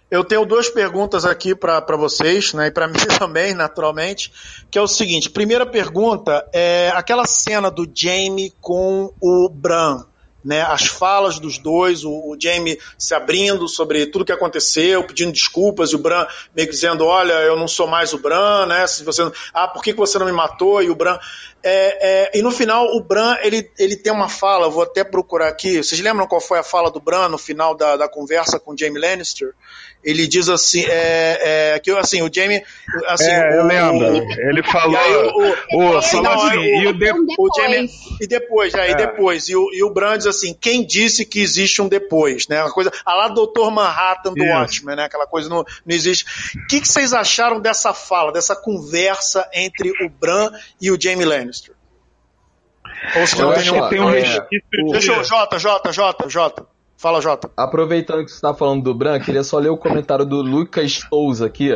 Eu tenho duas perguntas aqui para vocês, né, e para mim também, naturalmente, que é o seguinte: primeira pergunta é aquela cena do Jamie com o Bran né, as falas dos dois, o, o Jamie se abrindo sobre tudo que aconteceu, pedindo desculpas, e o Bran meio que dizendo, olha, eu não sou mais o Bran, né, se você, ah, por que você não me matou? E o Bran, é, é, e no final o Bran, ele, ele tem uma fala, vou até procurar aqui, vocês lembram qual foi a fala do Bran no final da, da conversa com o Jamie Lannister? Ele diz assim, é, é, que assim, o Jamie, assim, é, eu lembro, ele falou, o, o, o, falou assim, e o, de, o Jamie, e depois, é, e depois, e o, e o Bran diz assim, quem disse que existe um depois, né? Uma coisa, a lá Doutor Manhattan do Watchmen, né? Aquela coisa não, não existe. O que, que vocês acharam dessa fala, dessa conversa entre o Bran e o Jamie Lannister? Ou se não tem nenhum... Tem um é, Deixa eu, Jota, Jota, Jota, Jota. Fala, Jota. Aproveitando que você está falando do Bran, queria só ler o comentário do Lucas Souza aqui.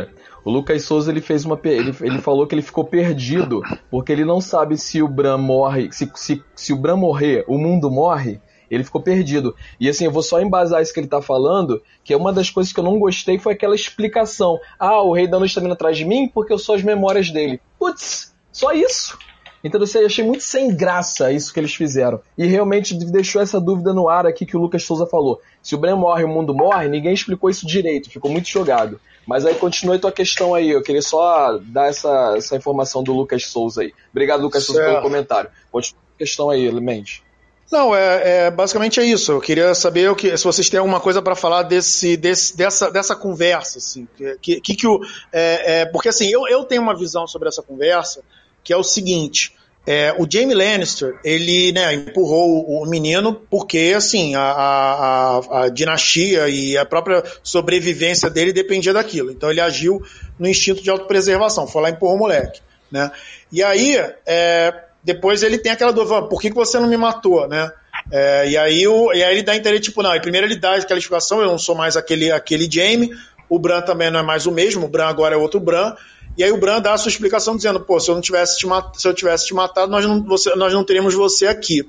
O Lucas Souza ele fez uma ele, ele falou que ele ficou perdido porque ele não sabe se o Bran morre, se, se, se o Bran morrer, o mundo morre. Ele ficou perdido. E assim, eu vou só embasar isso que ele tá falando, que uma das coisas que eu não gostei foi aquela explicação. Ah, o Rei da Noite tá vindo atrás de mim porque eu sou as memórias dele. Putz, só isso. Então assim, eu achei muito sem graça isso que eles fizeram. E realmente deixou essa dúvida no ar aqui que o Lucas Souza falou. Se o Bran morre, o mundo morre, ninguém explicou isso direito, ficou muito jogado. Mas aí continue tua questão aí, eu queria só dar essa, essa informação do Lucas Souza aí. Obrigado, Lucas certo. Souza, pelo comentário. Continue a questão aí, Mente. Não, é, é, basicamente é isso. Eu queria saber o que, se vocês têm alguma coisa para falar desse, desse, dessa, dessa conversa, assim, que, que, que o, é, é, porque assim eu, eu tenho uma visão sobre essa conversa que é o seguinte: é, o Jamie Lannister, ele né, empurrou o, menino porque assim a, a, a, dinastia e a própria sobrevivência dele dependia daquilo. Então ele agiu no instinto de autopreservação, foi lá e empurrou o moleque. Né? E aí, é, depois ele tem aquela dúvida, por que, que você não me matou, né? É, e, aí o, e aí ele dá interesse, tipo, não, primeiro ele dá aquela explicação, eu não sou mais aquele, aquele Jamie, o Bran também não é mais o mesmo, o Bran agora é outro Bran, E aí o Bran dá a sua explicação dizendo, pô, se eu não tivesse te, mat se eu tivesse te matado, nós não, você, nós não teríamos você aqui.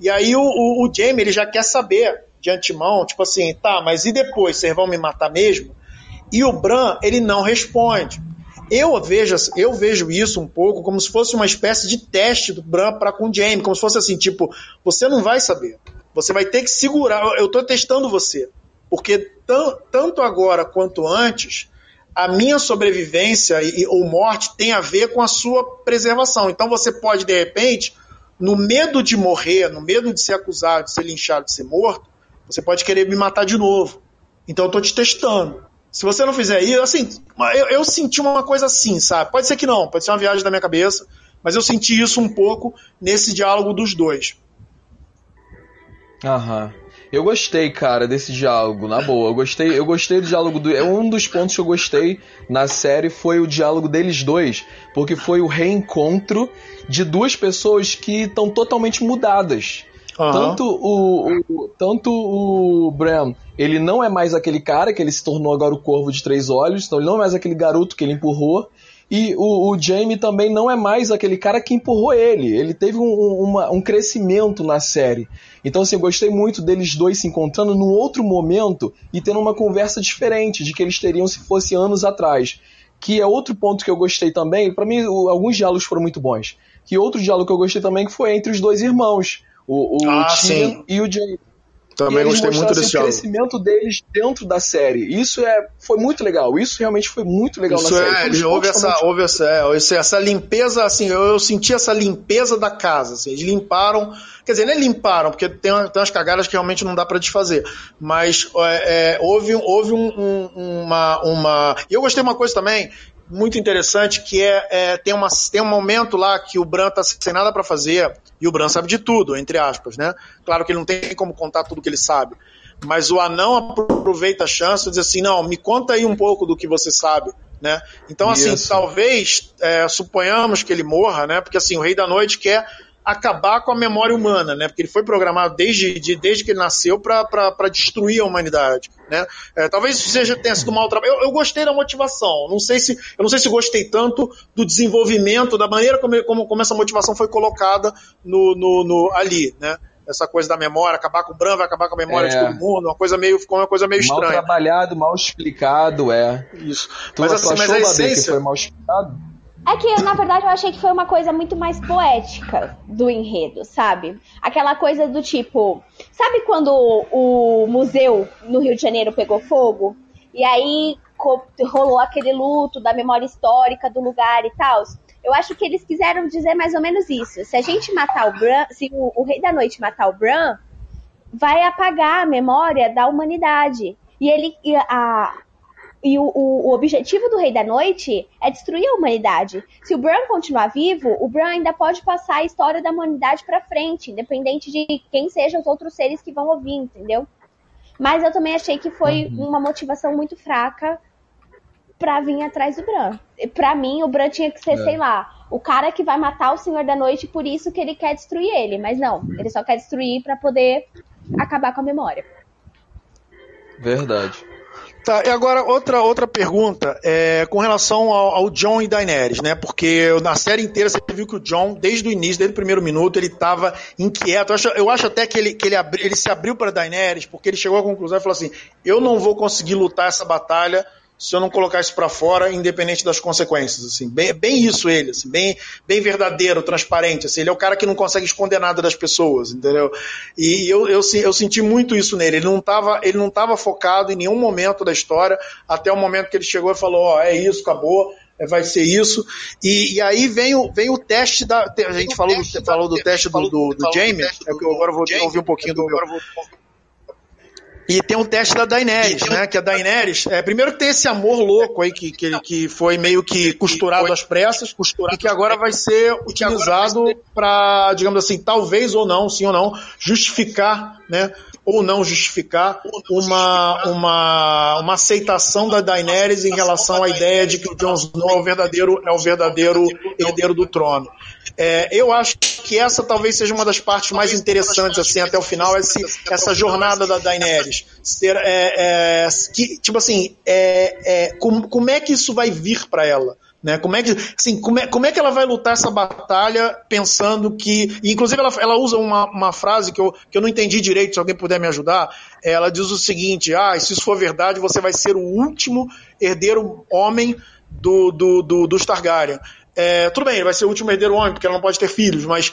E aí o, o, o Jamie, ele já quer saber de antemão, tipo assim, tá, mas e depois, vocês vão me matar mesmo? E o Bran, ele não responde. Eu vejo, eu vejo isso um pouco como se fosse uma espécie de teste do Bran para com o Jamie, como se fosse assim, tipo, você não vai saber. Você vai ter que segurar. Eu estou testando você. Porque tanto agora quanto antes, a minha sobrevivência e, ou morte tem a ver com a sua preservação. Então você pode, de repente, no medo de morrer, no medo de ser acusado, de ser linchado, de ser morto, você pode querer me matar de novo. Então eu estou te testando. Se você não fizer isso, assim, eu, eu, senti uma coisa assim, sabe? Pode ser que não, pode ser uma viagem da minha cabeça, mas eu senti isso um pouco nesse diálogo dos dois. Aham. Eu gostei, cara, desse diálogo, na boa. Eu gostei, eu gostei do diálogo do. É um dos pontos que eu gostei na série foi o diálogo deles dois, porque foi o reencontro de duas pessoas que estão totalmente mudadas. Uhum. Tanto o, o, tanto o Bram, ele não é mais aquele cara que ele se tornou agora o Corvo de Três Olhos, então ele não é mais aquele garoto que ele empurrou. E o, o Jamie também não é mais aquele cara que empurrou ele. Ele teve um, uma, um crescimento na série. Então, assim, eu gostei muito deles dois se encontrando num outro momento e tendo uma conversa diferente de que eles teriam se fosse anos atrás. Que é outro ponto que eu gostei também. para mim, o, alguns diálogos foram muito bons. Que outro diálogo que eu gostei também que foi entre os dois irmãos. O, o ah, e o Jamie. Também gostei muito desse o crescimento deles dentro da série. Isso é, foi muito legal. Isso realmente foi muito legal Isso na é, série. houve essa, houve essa, é, essa limpeza, assim, eu, eu, senti essa limpeza da casa. Assim, eles limparam, quer dizer, nem limparam, porque tem, tem umas cagadas que realmente não dá para desfazer. Mas é, é, houve, houve um, um, uma, uma. E eu gostei de uma coisa também, muito interessante que é, é, tem, uma, tem um momento lá que o Bran tá sem nada para fazer e o Bran sabe de tudo, entre aspas, né? Claro que ele não tem como contar tudo que ele sabe, mas o anão aproveita a chance de dizer assim, não, me conta aí um pouco do que você sabe, né? Então assim, Isso. talvez é, suponhamos que ele morra, né? Porque assim o Rei da Noite quer acabar com a memória humana, né? Porque ele foi programado desde, de, desde que ele nasceu para destruir a humanidade, né? É, talvez seja tenha sido mal trabalho. Eu, eu, gostei da motivação. Não sei se eu não sei se gostei tanto do desenvolvimento, da maneira como, como, como essa motivação foi colocada no, no, no ali, né? essa coisa da memória, acabar com o Bran vai acabar com a memória é. de todo mundo, uma coisa meio, ficou uma coisa meio mal estranha. Mal trabalhado, mal explicado, é. Isso. Tu, mas, assim, mas a essência... que foi mal explicado? É que, na verdade, eu achei que foi uma coisa muito mais poética do enredo, sabe? Aquela coisa do tipo. Sabe quando o museu no Rio de Janeiro pegou fogo? E aí rolou aquele luto da memória histórica do lugar e tal? Eu acho que eles quiseram dizer mais ou menos isso. Se a gente matar o Bran, se o, o Rei da Noite matar o Bran, vai apagar a memória da humanidade. E ele, a, e o, o, o, objetivo do Rei da Noite é destruir a humanidade. Se o Bran continuar vivo, o Bran ainda pode passar a história da humanidade para frente, independente de quem sejam os outros seres que vão ouvir, entendeu? Mas eu também achei que foi uhum. uma motivação muito fraca pra vir atrás do Bran. Pra mim, o Bran tinha que ser, é. sei lá, o cara que vai matar o Senhor da Noite, por isso que ele quer destruir ele. Mas não, ele só quer destruir para poder acabar com a memória. Verdade. Tá, e agora outra, outra pergunta é com relação ao, ao, John e Daenerys, né? Porque na série inteira você viu que o John, desde o início, desde o primeiro minuto, ele estava inquieto. Eu acho, eu acho, até que, ele, que ele, abri, ele se abriu para Daenerys, porque ele chegou à conclusão e falou assim: eu não vou conseguir lutar essa batalha se eu não colocar isso para fora, independente das consequências, assim, bem, bem isso ele, assim, bem, bem verdadeiro, transparente, assim, ele é o cara que não consegue esconder nada das pessoas, entendeu? E eu, eu, eu senti muito isso nele, ele não estava ele não tava focado em nenhum momento da história, até o momento que ele chegou e falou, ó, oh, é isso, acabou, é, vai ser isso. E, e, aí vem o, vem o teste da. A gente falou do, falou do teste do, do, do Jamie, é que eu agora vou ouvir um pouquinho do meu. E tem o teste da Daenerys, né? Que a Daenerys, é, primeiro tem esse amor louco aí que, que, que foi meio que costurado às pressas e que agora vai ser utilizado para, digamos assim, talvez ou não, sim ou não, justificar, né? Ou não justificar uma, uma, uma aceitação da Daenerys em relação à ideia de que o Jon Snow é o verdadeiro, é o verdadeiro herdeiro do trono. É, eu acho que essa talvez seja uma das partes mais interessantes, assim, até o final, esse, essa jornada da Daenerys. Ser, é, é, que, tipo assim, é, é, como, como é que isso vai vir para ela? Né? Como, é que, assim, como, é, como é que ela vai lutar essa batalha pensando que. inclusive, ela, ela usa uma, uma frase que eu, que eu não entendi direito, se alguém puder me ajudar. Ela diz o seguinte: ah, se isso for verdade, você vai ser o último herdeiro homem do, do, do, dos Targaryen. É, tudo bem, ele vai ser o último herdeiro homem, porque ela não pode ter filhos, mas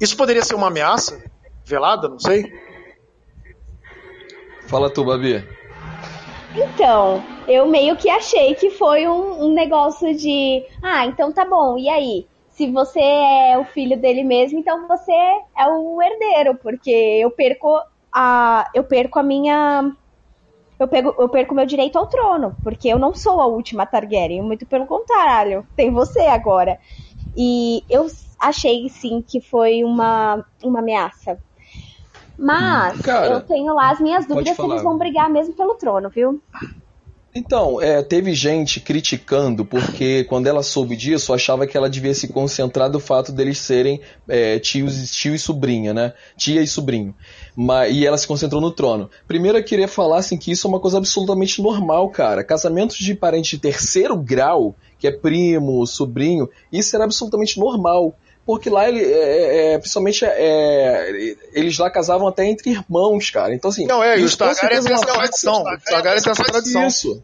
isso poderia ser uma ameaça velada? Não sei. Fala tu, Babi. Então, eu meio que achei que foi um, um, negócio de. Ah, então tá bom, e aí? Se você é o filho dele mesmo, então você é o herdeiro, porque eu perco a. Eu perco a minha. Eu, pego, eu perco meu direito ao trono, porque eu não sou a última Targaryen, muito pelo contrário, tem você agora. E eu achei sim que foi uma, uma ameaça. Mas Cara, eu tenho lá as minhas dúvidas se eles vão brigar mesmo pelo trono, viu? Então, é, teve gente criticando porque quando ela soube disso, achava que ela devia se concentrar do fato deles serem é, tios, tio e sobrinha, né? Tia e sobrinho. E ela se concentrou no trono. Primeiro eu queria falar assim, que isso é uma coisa absolutamente normal, cara. Casamentos de parente de terceiro grau, que é primo, sobrinho, isso era absolutamente normal porque lá ele, é, é, é principalmente é, eles lá casavam até entre irmãos, cara. Então assim. Não é, e os Targaryen têm essa tradição. Os Targaryen têm essa tradição. Isso.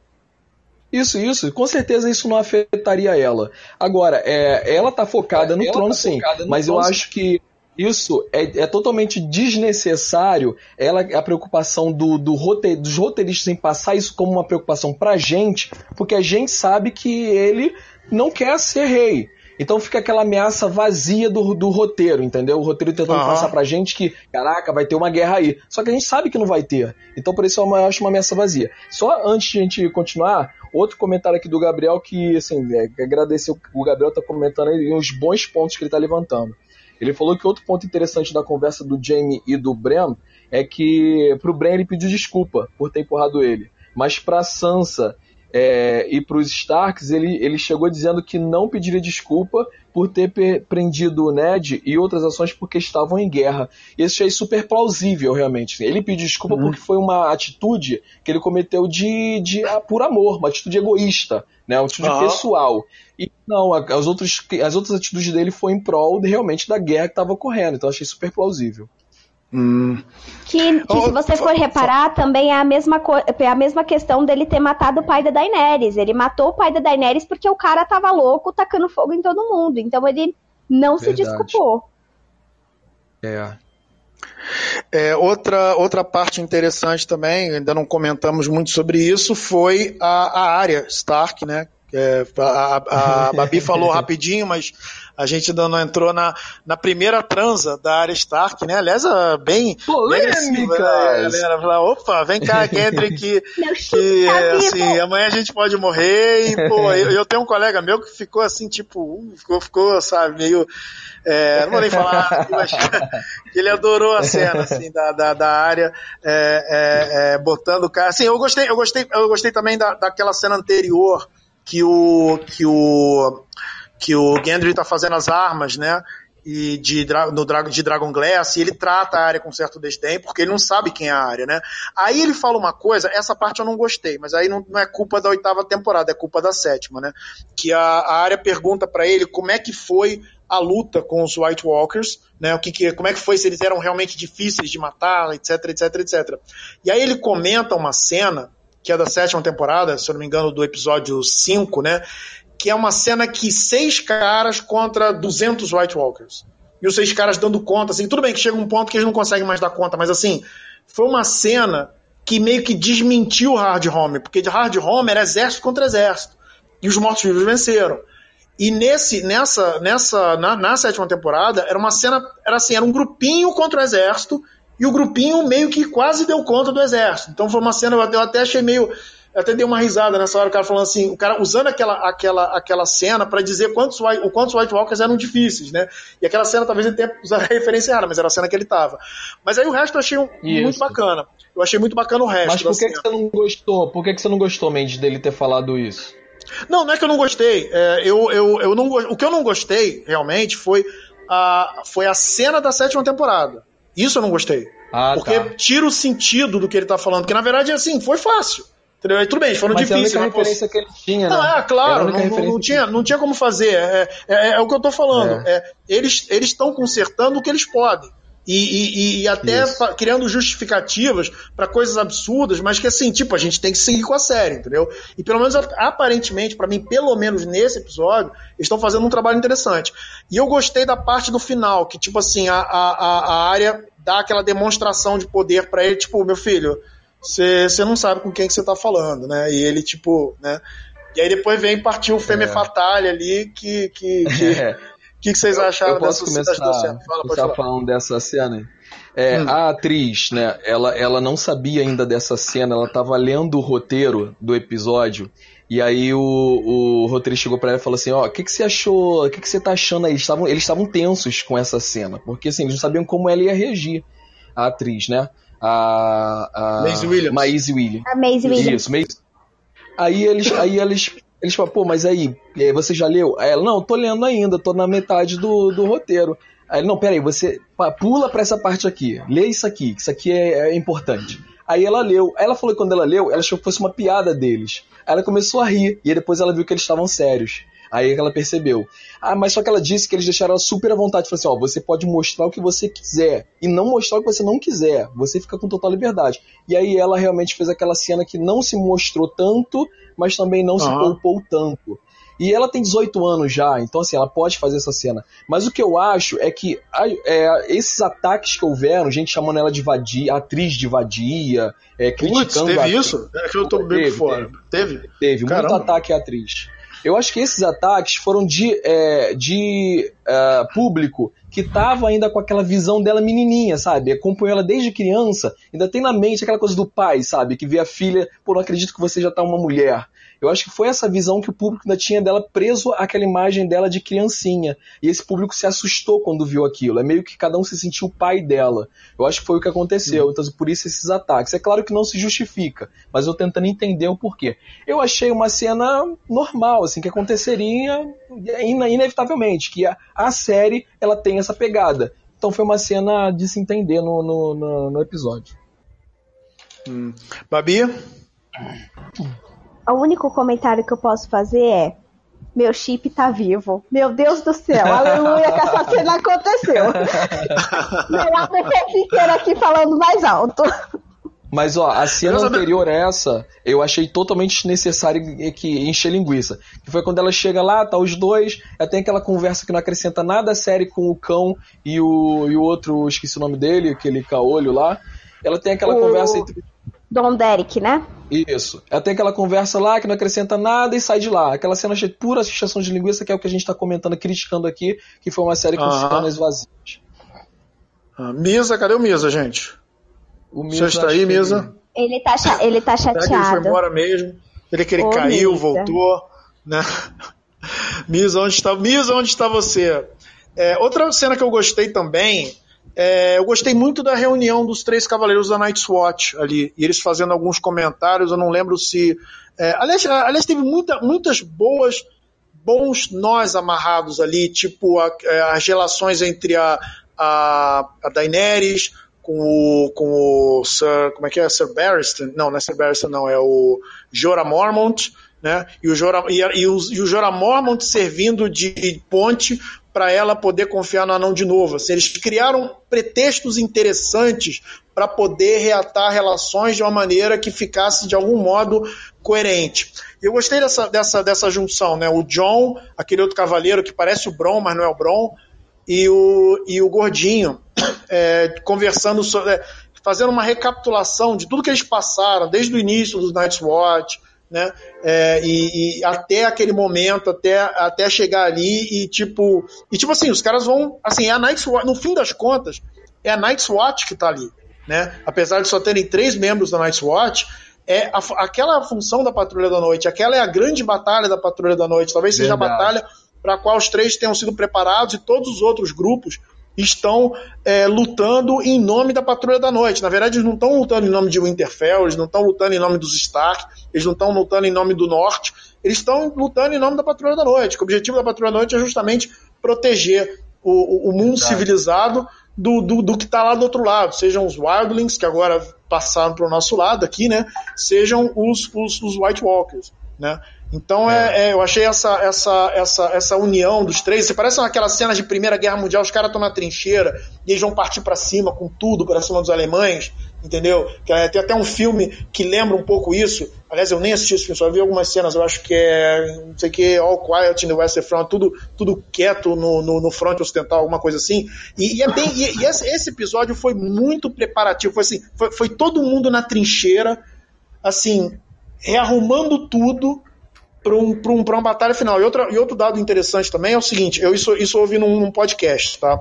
Isso, isso. Com certeza isso não afetaria ela. Agora, é, ela tá focada no ela trono, tá sim. No mas trono, eu sim. acho que isso é, é, totalmente desnecessário. Ela, a preocupação do, do rote, dos roteiristas em passar isso como uma preocupação pra gente, porque a gente sabe que ele não quer ser rei. Então fica aquela ameaça vazia do, do roteiro, entendeu? O roteiro tentando uhum. passar pra gente que, caraca, vai ter uma guerra aí. Só que a gente sabe que não vai ter. Então por isso eu acho uma ameaça vazia. Só antes de a gente continuar, outro comentário aqui do Gabriel que, assim, é, agradecer o Gabriel tá comentando aí os bons pontos que ele tá levantando. Ele falou que outro ponto interessante da conversa do Jamie e do Bren é que pro Bren ele pediu desculpa por ter empurrado ele. Mas pra Sansa é, e para os Starks, ele, ele chegou dizendo que não pediria desculpa por ter prendido o Ned e outras ações porque estavam em guerra. Isso é super plausível, realmente. Ele pediu desculpa uhum. porque foi uma atitude que ele cometeu de, de ah, por amor, uma atitude egoísta, né? uma atitude uhum. pessoal. E não, as outras, as outras atitudes dele foi em prol de, realmente da guerra que estava ocorrendo. Então achei super plausível. Hum. Que, que oh, se você for reparar, também é a, mesma é a mesma questão dele ter matado o pai da Daenerys. Ele matou o pai da Daenerys porque o cara tava louco tacando fogo em todo mundo. Então ele não Verdade. se desculpou. É. É, outra, outra parte interessante também, ainda não comentamos muito sobre isso, foi a, a área Stark, né? É, a, a, a Babi falou rapidinho, mas a gente ainda não entrou na, na primeira transa da área Stark, né? Aliás, bem. Polêmica! Né? Galera, falar, opa, vem cá, Gendry, que, que tá assim, amanhã a gente pode morrer. E, pô, eu, eu, tenho um colega meu que ficou assim, tipo, ficou, ficou sabe, meio. É, não vou nem falar, mas ele adorou a cena assim, da, da, da área, é, é, é, botando o cara. Assim, eu gostei, eu gostei, eu gostei também da, daquela cena anterior que o. que o que o Gendry está fazendo as armas, né? E de, no de Dragon Glass, e ele trata a área com certo desdém, porque ele não sabe quem é a área, né? Aí ele fala uma coisa, essa parte eu não gostei, mas aí não, não é culpa da oitava temporada, é culpa da sétima, né? Que a, a área pergunta para ele como é que foi a luta com os White Walkers, né? O que, que, como é que foi, se eles eram realmente difíceis de matar, etc, etc, etc. E aí ele comenta uma cena que é da sétima temporada, se eu não me engano, do episódio 5, né? Que é uma cena que seis caras contra 200 White Walkers. E os seis caras dando conta, assim, tudo bem que chega um ponto que eles não conseguem mais dar conta, mas assim, foi uma cena que meio que desmentiu Hard Home, porque de Hard Home era exército contra exército. E os mortos-vivos venceram. E nesse, nessa, nessa, na, na, sétima temporada, era uma cena, era assim, era um grupinho contra o exército, e o grupinho meio que quase deu conta do exército. Então foi uma cena, eu até achei meio eu até dei uma risada nessa hora, o cara falando assim, o cara usando aquela, aquela, aquela cena para dizer quantos, o quantos White Walkers eram difíceis, né? E aquela cena talvez ele tenha usado a referência errada, mas era a cena que ele tava. Mas aí o resto eu achei um, muito bacana. Eu achei muito bacana o resto. Mas por que, que você não gostou? Por que, que você não gostou, Mendes, dele ter falado isso? Não, não é que eu não gostei. É, eu, eu, eu não, o que eu não gostei, realmente, foi a, foi a cena da sétima temporada. Isso eu não gostei. Ah, porque tá. tira o sentido do que ele tá falando. Porque, na verdade, assim, foi fácil. Entendeu? tudo bem, eles foram mas difíceis. Era a única referência que ele tinha, né? Não, é, claro, não, não, não, tinha, não tinha como fazer. É, é, é o que eu tô falando. É. é eles estão consertando o que eles podem. E, e, e até criando justificativas para coisas absurdas, mas que assim, tipo, a gente tem que seguir com a série, entendeu? E pelo menos, aparentemente, para mim, pelo menos nesse episódio, eles estão fazendo um trabalho interessante. E eu gostei da parte do final, que, tipo assim, a, a, a área dá aquela demonstração de poder para ele, tipo, meu filho, você não sabe com quem que você tá falando, né? E ele, tipo, né? E aí depois vem partir o Femme é. Fatale ali, que, que, que é. O que, que, vocês acharam eu posso dessa começar, Fala, começar falando dessa cena? É, hum. A atriz, né, ela, ela não sabia ainda dessa cena, ela estava lendo o roteiro do episódio, e aí o, o roteirista chegou para ela e falou assim, ó, o que, que você achou, o que, que você tá achando aí? Eles estavam eles tensos com essa cena, porque assim, eles não sabiam como ela ia reagir, a atriz, né? A, a Maisie Williams. Maisie Williams. A Maisie Williams. Isso, Maisie. Aí eles, aí eles eles falam, pô, mas aí, você já leu? Aí ela, não, tô lendo ainda, tô na metade do, do roteiro. Aí ele, não, peraí, você pula pra essa parte aqui, lê isso aqui, que isso aqui é, é importante. Aí ela leu. Aí ela falou que quando ela leu, ela achou que fosse uma piada deles. Aí ela começou a rir, e depois ela viu que eles estavam sérios. Aí ela percebeu. Ah, mas só que ela disse que eles deixaram ela super à vontade. Falou assim: ó, você pode mostrar o que você quiser e não mostrar o que você não quiser. Você fica com total liberdade. E aí ela realmente fez aquela cena que não se mostrou tanto, mas também não uhum. se poupou tanto. E ela tem 18 anos já, então assim, ela pode fazer essa cena. Mas o que eu acho é que é, esses ataques que houveram, gente chamando ela de vadia, atriz de vadia, é, criticando. Putz, teve isso? É que eu tô bem teve, fora. Teve? Teve, teve muito ataque à atriz. Eu acho que esses ataques foram de, é, de uh, público que tava ainda com aquela visão dela menininha, sabe? Acompanhou ela desde criança, ainda tem na mente aquela coisa do pai, sabe? Que vê a filha, pô, não acredito que você já tá uma mulher. Eu acho que foi essa visão que o público ainda tinha dela preso àquela imagem dela de criancinha. E esse público se assustou quando viu aquilo. É meio que cada um se sentiu o pai dela. Eu acho que foi o que aconteceu. Uhum. Então, por isso esses ataques. É claro que não se justifica, mas eu tentando entender o porquê. Eu achei uma cena normal, assim, que aconteceria inevitavelmente, que a, a série ela tem essa pegada. Então foi uma cena de se entender no, no, no, no episódio. Hum. Babi? o único comentário que eu posso fazer é: meu chip tá vivo. Meu Deus do céu, aleluia que essa cena aconteceu. Melhor do que inteiro aqui falando mais alto. Mas ó, a cena anterior a essa, eu achei totalmente desnecessário que encher linguiça. Que foi quando ela chega lá, tá os dois, ela tem aquela conversa que não acrescenta nada sério com o cão e o, e o outro, esqueci o nome dele, aquele caolho lá. Ela tem aquela o... conversa entre Dom Derek, né? Isso. Ela tem aquela conversa lá que não acrescenta nada e sai de lá. Aquela cena de pura associação de linguiça que é o que a gente está comentando, criticando aqui, que foi uma série com cenas vazias. Ah, Misa, cadê o Misa, gente? O Misa Você está aí, Misa? Ele tá, ele tá chateado. Será que ele foi embora mesmo? Ele que ele Ô, caiu, Misa. voltou, né? Misa, onde está? Misa, onde está você? É, outra cena que eu gostei também é, eu gostei muito da reunião dos três cavaleiros da Night's Watch ali, e eles fazendo alguns comentários, eu não lembro se. É, aliás, aliás, teve muita, muitas boas bons nós amarrados ali, tipo a, é, as relações entre a, a, a Daenerys com o, com o Sir, como é que é? Sir Barristan? Não, não é Sir Barristan, não, é o Jorah Mormont, né? E o Jorah, e, e, o, e o Jorah Mormont servindo de ponte para ela poder confiar no anão de novo. Assim, eles criaram pretextos interessantes para poder reatar relações de uma maneira que ficasse de algum modo coerente. Eu gostei dessa, dessa, dessa junção, né? O John, aquele outro cavaleiro que parece o Bron, mas não é o Bron, e o, e o Gordinho é, conversando sobre, é, fazendo uma recapitulação de tudo que eles passaram desde o início do Night's Watch, né? É, e, e, até aquele momento, até, até chegar ali e tipo. E tipo assim, os caras vão. Assim, é a Night's Watch, no fim das contas, é a Night's Watch que tá ali. Né? Apesar de só terem três membros da Night's Watch, é a, aquela função da Patrulha da Noite, aquela é a grande batalha da Patrulha da Noite. Talvez seja Verdade. a batalha para a qual os três tenham sido preparados e todos os outros grupos estão é, lutando em nome da Patrulha da Noite. Na verdade, eles não estão lutando em nome de Winterfell, eles não estão lutando em nome dos Stark, eles não estão lutando em nome do Norte, eles estão lutando em nome da Patrulha da Noite. O objetivo da Patrulha da Noite é justamente proteger o, o mundo Verdade. civilizado do, do, do que está lá do outro lado, sejam os Wildlings, que agora passaram para o nosso lado aqui, né? Sejam os, os, os White Walkers, né? Então é. É, é, eu achei essa, essa, essa, essa união dos três. Você parece aquelas cenas de Primeira Guerra Mundial, os caras estão na trincheira e eles vão partir para cima com tudo para cima dos alemães, entendeu? É, tem até um filme que lembra um pouco isso. Aliás, eu nem assisti esse filme, só vi algumas cenas. Eu acho que é, não sei o que, All Quiet in the Western Front, tudo, tudo quieto no, no, no front ocidental, alguma coisa assim. E, e, é bem, e, e esse, esse, episódio foi muito preparativo. Foi assim, foi, foi todo mundo na trincheira, assim, rearrumando tudo para um, um, uma batalha final. E, outra, e outro dado interessante também é o seguinte: eu isso, isso ouvi num, num podcast, tá?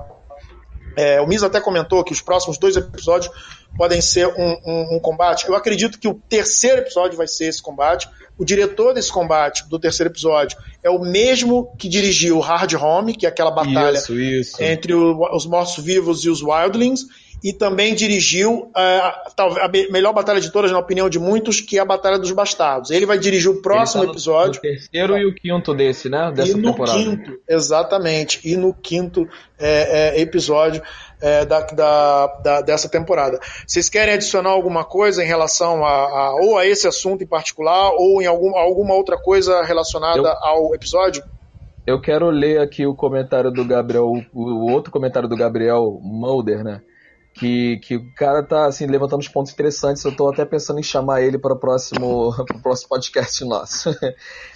É, o Miz até comentou que os próximos dois episódios podem ser um, um, um, combate. Eu acredito que o terceiro episódio vai ser esse combate. O diretor desse combate, do terceiro episódio, é o mesmo que dirigiu Hard Home, que é aquela batalha isso, isso. entre o, os mortos-vivos e os Wildlings e também dirigiu uh, a melhor batalha de todas, na opinião de muitos, que é a Batalha dos Bastardos. Ele vai dirigir o próximo tá no, episódio. O terceiro e o quinto desse, né? Dessa e no temporada. quinto, exatamente. E no quinto é, é, episódio é, da, da, da, dessa temporada. Vocês querem adicionar alguma coisa em relação a, a ou a esse assunto em particular, ou em algum, alguma outra coisa relacionada Eu... ao episódio? Eu quero ler aqui o comentário do Gabriel, o outro comentário do Gabriel Mulder, né? Que, que o cara tá assim, levantando uns pontos interessantes. Eu tô até pensando em chamar ele para o próximo, próximo podcast nosso.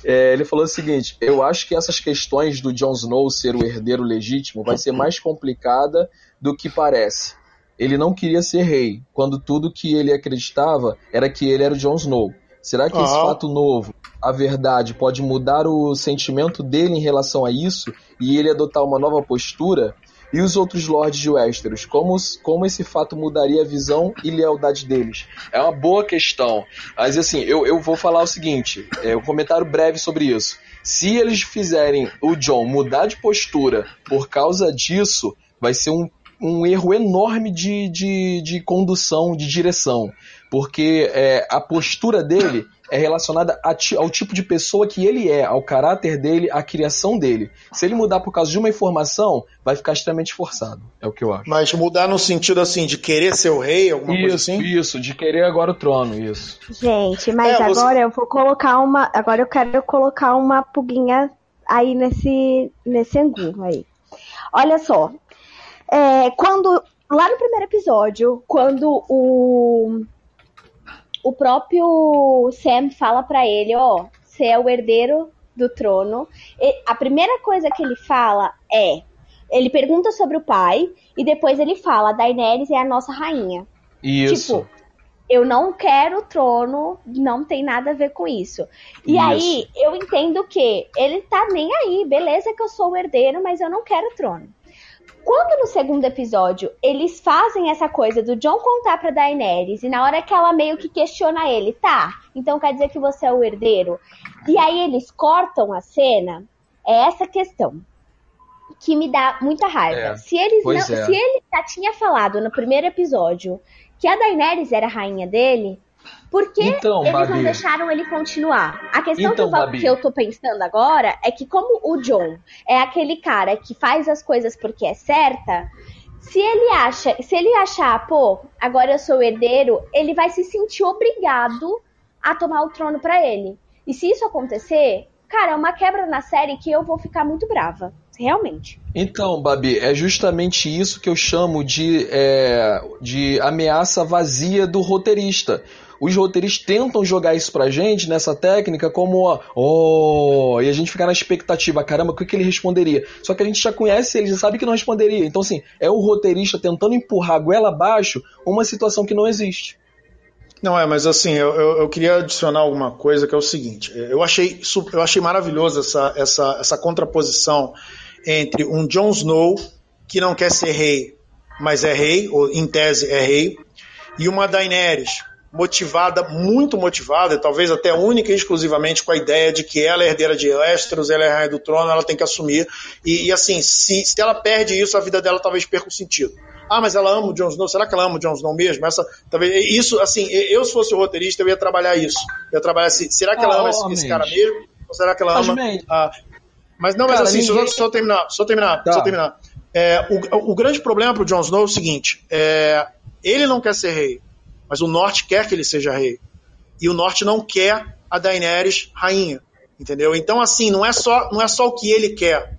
É, ele falou o seguinte: eu acho que essas questões do Jon Snow ser o herdeiro legítimo vai ser mais complicada do que parece. Ele não queria ser rei, quando tudo que ele acreditava era que ele era o Jon Snow. Será que esse fato novo, a verdade, pode mudar o sentimento dele em relação a isso e ele adotar uma nova postura? E os outros lords de Westeros? Como, como esse fato mudaria a visão e lealdade deles? É uma boa questão. Mas assim, eu, eu vou falar o seguinte: é, um comentário breve sobre isso. Se eles fizerem o John mudar de postura por causa disso, vai ser um, um erro enorme de, de, de condução, de direção. Porque é, a postura dele é relacionada ao tipo de pessoa que ele é, ao caráter dele, à criação dele. Se ele mudar por causa de uma informação, vai ficar extremamente forçado. É o que eu acho. Mas mudar no sentido assim de querer ser o rei, alguma isso, coisa assim? Isso, de querer agora o trono, isso. Gente, mas é, você... agora eu vou colocar uma. Agora eu quero colocar uma puguinha aí nesse, nesse angu aí. Olha só. É, quando. Lá no primeiro episódio, quando o o próprio Sam fala para ele, ó, você é o herdeiro do trono. E a primeira coisa que ele fala é, ele pergunta sobre o pai e depois ele fala, Daenerys é a nossa rainha. Isso. Tipo, eu não quero o trono, não tem nada a ver com isso. E isso. aí, eu entendo que ele tá nem aí, beleza que eu sou o herdeiro, mas eu não quero o trono. Quando no segundo episódio eles fazem essa coisa do John contar pra Daenerys e na hora que ela meio que questiona ele, tá, então quer dizer que você é o herdeiro? E aí eles cortam a cena, é essa questão que me dá muita raiva. É, se eles não, é. se ele já tinha falado no primeiro episódio que a Daenerys era a rainha dele, por que então, eles Babi. não deixaram ele continuar? A questão então, que, eu, que, eu, tô pensando agora é que, como o John é aquele cara que faz as coisas porque é certa, se ele acha, se ele achar, pô, agora eu sou o herdeiro, ele vai se sentir obrigado a tomar o trono para ele. E se isso acontecer, cara, é uma quebra na série que eu vou ficar muito brava. Realmente. Então, Babi, é justamente isso que eu chamo de, é, de ameaça vazia do roteirista os roteiristas tentam jogar isso pra gente nessa técnica como, oh, e a gente fica na expectativa, caramba, o que, que ele responderia? Só que a gente já conhece ele, já sabe que não responderia. Então, assim, é o roteirista tentando empurrar a goela abaixo uma situação que não existe. Não, é, mas assim, eu, eu, eu, queria adicionar alguma coisa que é o seguinte. Eu achei, eu achei maravilhoso essa, essa, essa contraposição entre um Jon Snow, que não quer ser rei, mas é rei, ou em tese é rei, e uma Daenerys, motivada, muito motivada, talvez até única e exclusivamente com a ideia de que ela é herdeira de Westeros, ela é rainha do trono, ela tem que assumir. E, e assim, se, se ela perde isso, a vida dela talvez perca o sentido. Ah, mas ela ama o Jon Snow. Será que ela ama o Jon Snow mesmo? Essa, talvez, isso, assim, eu se fosse o roteirista, eu ia trabalhar isso. Eu ia trabalhar assim, será que ela ama esse, esse, cara mesmo? Ou será que ela ama... Ah, mas não, mas cara, assim, ninguém... só, só terminar, só terminar, tá. só terminar. É, o, o, grande problema para o Jon Snow é o seguinte: é, ele não quer ser rei, mas o Norte quer que ele seja rei. E o Norte não quer a Daenerys rainha. Entendeu? Então, assim, não é só, não é só o que ele quer,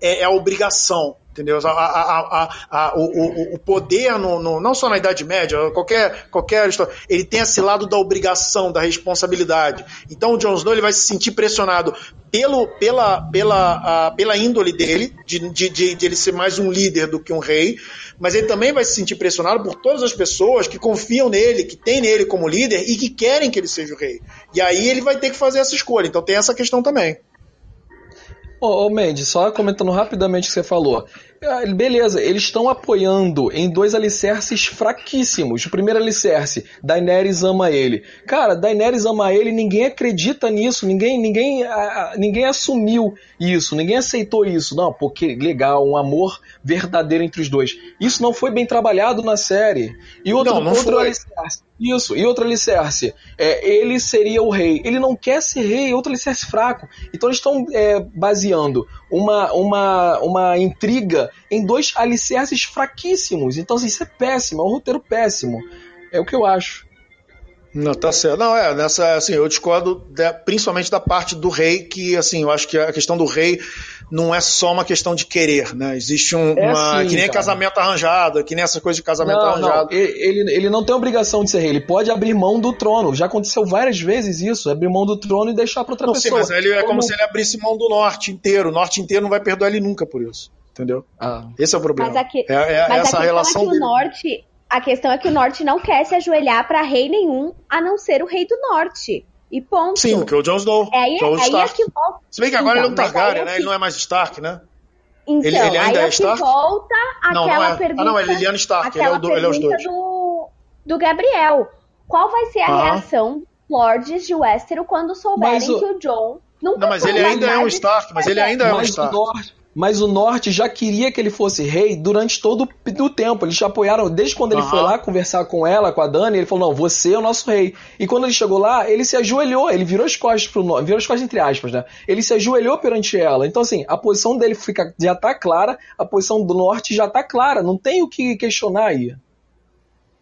é, é a obrigação entendeu? A, a, a, o, o, poder, no, no, não só na Idade Média, qualquer, qualquer história, ele tem esse lado da obrigação, da responsabilidade. Então o Jon Snow ele vai se sentir pressionado pelo, pela, pela, pela índole dele, de, de, de, de ele ser mais um líder do que um rei, mas ele também vai se sentir pressionado por todas as pessoas que confiam nele, que têm nele como líder e que querem que ele seja o rei. E aí ele vai ter que fazer essa escolha. Então tem essa questão também. Ô, ô Mendes, só comentando rapidamente o que você falou. Ah, beleza, eles estão apoiando em dois alicerces fraquíssimos. O primeiro alicerce, Daenerys ama ele. Cara, Daenerys ama ele, ninguém acredita nisso, ninguém, ninguém, ninguém assumiu isso, ninguém aceitou isso. Não, porque legal, um amor verdadeiro entre os dois. Isso não foi bem trabalhado na série. E outro, não, não outro alicerce. Isso, e outro alicerce. É, ele seria o rei. Ele não quer ser rei, outro alicerce fraco. Então eles estão é, baseando uma, uma, uma intriga em dois alicerces fraquíssimos. Então assim, isso é péssimo, é um roteiro péssimo. É o que eu acho. Não, tá certo. Não, é, nessa, assim, eu discordo de, principalmente da parte do rei, que, assim, eu acho que a questão do rei não é só uma questão de querer, né? Existe um, é uma. Assim, que nem cara. casamento arranjado, que nem essa coisa de casamento não, arranjado. Não. Ele, ele não tem obrigação de ser rei, ele pode abrir mão do trono. Já aconteceu várias vezes isso, abrir mão do trono e deixar para outra não, pessoa. Sim, mas ele, é como, como se ele abrisse mão do norte inteiro. O norte inteiro não vai perdoar ele nunca por isso. Entendeu? Ah. Esse é o problema. Mas aqui, é, é, mas essa relação. É que o norte a questão é que o norte não quer se ajoelhar para rei nenhum, a não ser o rei do norte. E ponto. Sim, que é o Jon Snow. É aí, Jon aí é que volta. Se bem que agora então, ele é um Targaryen, né? Que... Ele não é mais Stark, né? Então, ele, ele ainda é, é Stark? volta aquela não, não é. pergunta. Ah, não, é Liliana Stark, ele é, o do, ele é os dois. Do, do Gabriel. Qual vai ser a ah. reação Lords de Westeros quando souberem o... que o John não, não mas ele ainda é um Stark, mas ele ainda é um Stark. Mas o Norte já queria que ele fosse rei durante todo o tempo. Eles já apoiaram, desde quando ele uhum. foi lá conversar com ela, com a Dani, ele falou: Não, você é o nosso rei. E quando ele chegou lá, ele se ajoelhou, ele virou as costas pro Norte, virou as costas entre aspas, né? Ele se ajoelhou perante ela. Então, assim, a posição dele fica, já tá clara, a posição do Norte já tá clara, não tem o que questionar aí.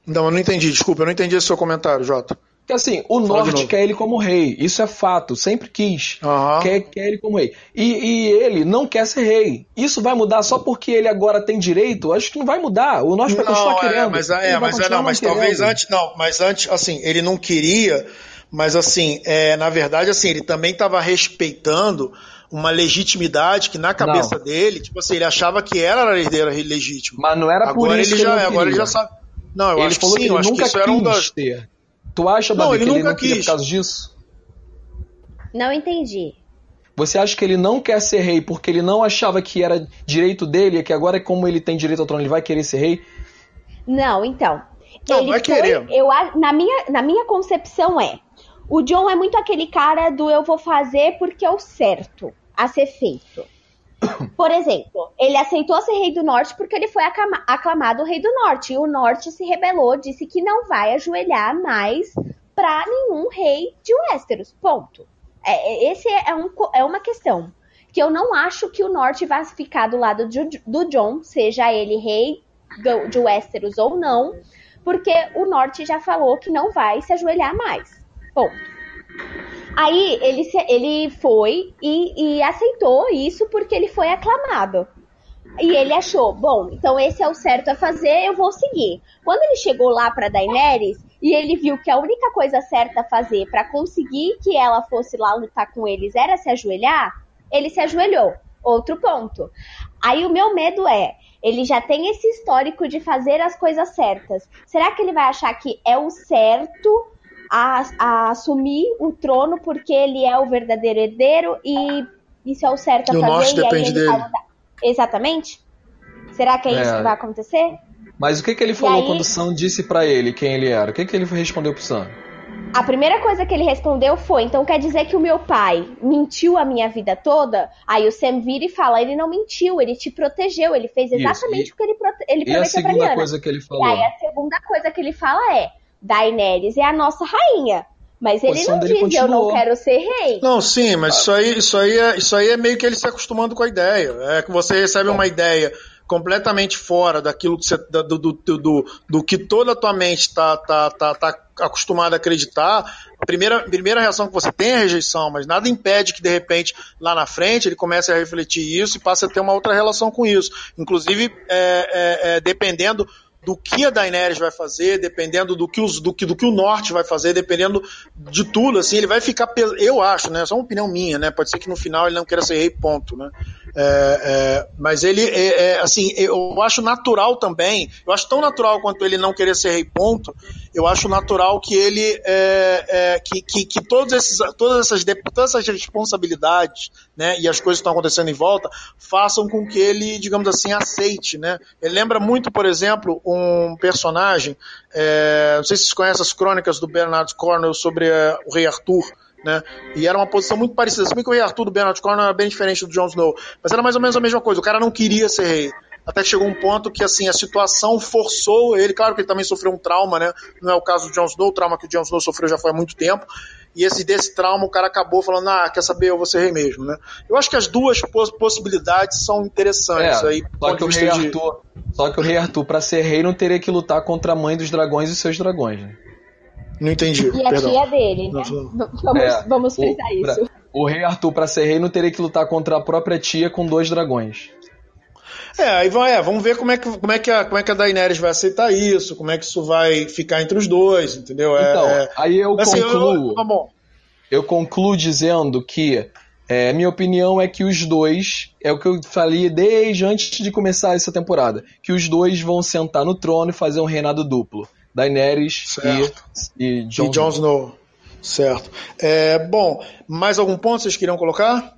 Não, eu não entendi, desculpa, eu não entendi esse seu comentário, Jota. Que assim, o Fala norte quer ele como rei, isso é fato, sempre quis. Uhum. Quer, quer ele como rei. E, e, ele não quer ser rei. Isso vai mudar só porque ele agora tem direito? Acho que não vai mudar. O norte vai continuar é, querendo. Mas, é, mas, é, não, mas talvez antes, não, mas antes, assim, ele não queria, mas assim, é, na verdade, assim, ele também estava respeitando uma legitimidade que na cabeça não. dele, tipo assim, ele achava que era herdeira legítima. Mas não era agora por isso ele já, ele Agora ele já sabe. Não, eu ele acho que sim, eu acho que isso era um das. Ter. Tu acha, Babi, que ele não quis. queria por causa disso? Não entendi. Você acha que ele não quer ser rei porque ele não achava que era direito dele e que agora, como ele tem direito ao trono, ele vai querer ser rei? Não, então. Não, ele vai foi, querer. Eu, na, minha, na minha concepção é: o John é muito aquele cara do eu vou fazer porque é o certo a ser feito. Por exemplo, ele aceitou ser rei do norte porque ele foi aclamado rei do norte. E o norte se rebelou, disse que não vai ajoelhar mais para nenhum rei de Westeros. Ponto. É, é, esse é, um, é uma questão. Que eu não acho que o norte vai ficar do lado de, do John, seja ele rei de Westeros ou não, porque o norte já falou que não vai se ajoelhar mais. Ponto. Aí ele, se, ele foi e, e aceitou isso porque ele foi aclamado. E ele achou, bom, então esse é o certo a fazer, eu vou seguir. Quando ele chegou lá para Daenerys e ele viu que a única coisa certa a fazer para conseguir que ela fosse lá lutar com eles era se ajoelhar, ele se ajoelhou. Outro ponto. Aí o meu medo é, ele já tem esse histórico de fazer as coisas certas. Será que ele vai achar que é o certo a, a, assumir o trono porque ele é o verdadeiro herdeiro e isso é o certo a e fazer. O norte depende dele. Exatamente. Será que é, é, isso que vai acontecer? Mas o que, que ele falou aí, quando o Sam disse para ele quem ele era? O que, que ele respondeu pro Sam? A primeira coisa que ele respondeu foi: então quer dizer que o meu pai mentiu a minha vida toda? Aí o Sam vira e fala: ele não mentiu, ele te protegeu, ele fez exatamente o que ele, prote ele prometeu pra Liana. coisa que ele falou? E aí a segunda coisa que ele fala é: Daenerys é a nossa rainha. Mas ele não diz, continuou. eu não quero ser rei. Não, sim, mas isso aí, isso, aí é, isso aí é meio que ele se acostumando com a ideia. É que você recebe uma ideia completamente fora daquilo que você, do, do, do, do, que toda a tua mente está tá, tá, tá acostumada a acreditar, a primeira, primeira reação que você tem é a rejeição, mas nada impede que de repente lá na frente ele comece a refletir isso e passe a ter uma outra relação com isso. Inclusive, é, é, é, dependendo do que a Daenerys vai fazer, dependendo do que, os, do, que, do que o Norte vai fazer, dependendo de tudo, assim, ele vai ficar, eu acho, né, só uma opinião minha, né, pode ser que no final ele não queira ser rei, ponto, né, é, é, mas ele, é, é, assim, eu acho natural também, eu acho tão natural quanto ele não querer ser rei, ponto, eu acho natural que ele, é, é, que, que, que, todos esses, todas, essas, todas essas responsabilidades, né, e as coisas que estão acontecendo em volta, façam com que ele, digamos assim, aceite, né, ele lembra muito, por exemplo, um personagem, não sei se vocês conhecem as crônicas do Bernard Cornwell sobre o rei Arthur, né? E era uma posição muito parecida. Se que o rei Arthur do Bernard Cornwell era bem diferente do Jon Snow, mas era mais ou menos a mesma coisa. O cara não queria ser rei. Até que chegou um ponto que assim a situação forçou ele, claro que ele também sofreu um trauma, né? Não é o caso do Jon Snow, o trauma que o Jon Snow sofreu já foi há muito tempo. E esse desse trauma o cara acabou falando: "Ah, quer saber, eu vou ser rei mesmo", né? Eu acho que as duas poss possibilidades são interessantes é, aí. Só que, o rei de... Arthur, só que o rei Arthur para ser rei não teria que lutar contra a mãe dos dragões e seus dragões, né? Não entendi. E a perdão. tia dele, né? Vamos, é, vamos frisar o, isso. Pra, o rei Arthur, para ser rei, não teria que lutar contra a própria tia com dois dragões. É, aí vai, é, vamos ver como é, que, como, é que a, como é que a Daenerys vai aceitar isso, como é que isso vai ficar entre os dois, entendeu? É, então, é, aí eu assim, concluo. Eu, tá bom. eu concluo dizendo que é, minha opinião é que os dois, é o que eu falei desde antes de começar essa temporada, que os dois vão sentar no trono e fazer um reinado duplo. Daenerys e, e Jon, e Jon Snow. Certo. É, bom, mais algum ponto vocês queriam colocar?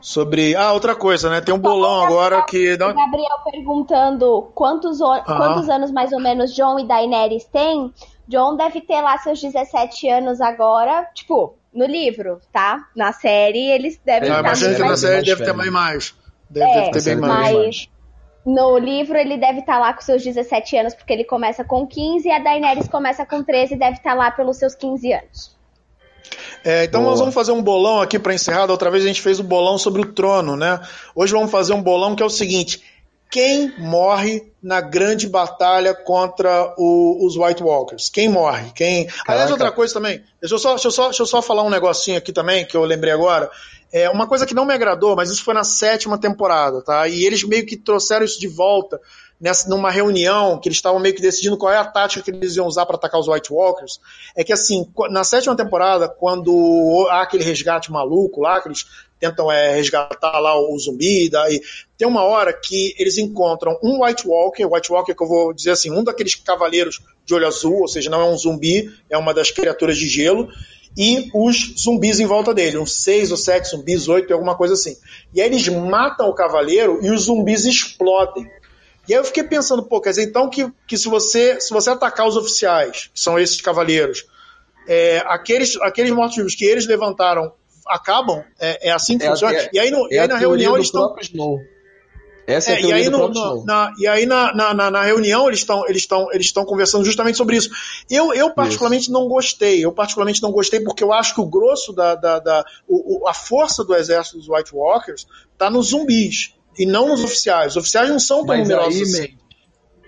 Sobre. Ah, outra coisa, né? Tem um bolão agora que. O Gabriel perguntando quantos, quantos anos mais ou menos John e Daenerys têm. John deve ter lá seus 17 anos agora, tipo, no livro, tá? Na série eles devem ah, estar. Imagina que na série deve ter bem mais. Deve, é, deve ter bem mais. Mas no livro ele deve estar tá lá com seus 17 anos, porque ele começa com 15 e a Daenerys começa com 13 e deve estar tá lá pelos seus 15 anos. É, então Boa. nós vamos fazer um bolão aqui para encerrar. Da outra vez a gente fez o um bolão sobre o trono, né? Hoje vamos fazer um bolão que é o seguinte: quem morre na grande batalha contra o, os White Walkers? Quem morre? Quem? Caraca. Aliás, outra coisa também. Deixa eu, só, deixa, eu só, deixa eu só falar um negocinho aqui também que eu lembrei agora. É uma coisa que não me agradou, mas isso foi na sétima temporada, tá? E eles meio que trouxeram isso de volta nessa, numa reunião que eles estavam meio que decidindo qual é a tática que eles iam usar para atacar os White Walkers. É que assim, na sétima temporada, quando há aquele resgate maluco lá, que eles tentam é, resgatar lá o zumbi, daí tem uma hora que eles encontram um White Walker, White Walker que eu vou dizer assim, um daqueles cavaleiros de olho azul, ou seja, não é um zumbi, é uma das criaturas de gelo, e os zumbis em volta dele, uns seis ou sete zumbis, oito, alguma coisa assim. E aí eles matam o cavaleiro e os zumbis explodem. E aí eu fiquei pensando, pô, quer dizer, então que, que se, você, se você atacar os oficiais, que são esses cavaleiros, é, aqueles, aqueles mortos-vivos que eles levantaram acabam, é, é assim que é funciona. É, e aí, no, e aí na reunião eles estão. Essa é, a é, e aí, no, no, na, e aí na, na, na reunião eles estão eles estão eles estão conversando justamente sobre isso. Eu, eu particularmente isso. não gostei. Eu particularmente não gostei porque eu acho que o grosso da, da, da o, a força do exército dos White Walkers está nos zumbis e não nos oficiais. Os oficiais não são tão Mas numerosos. Aí, assim.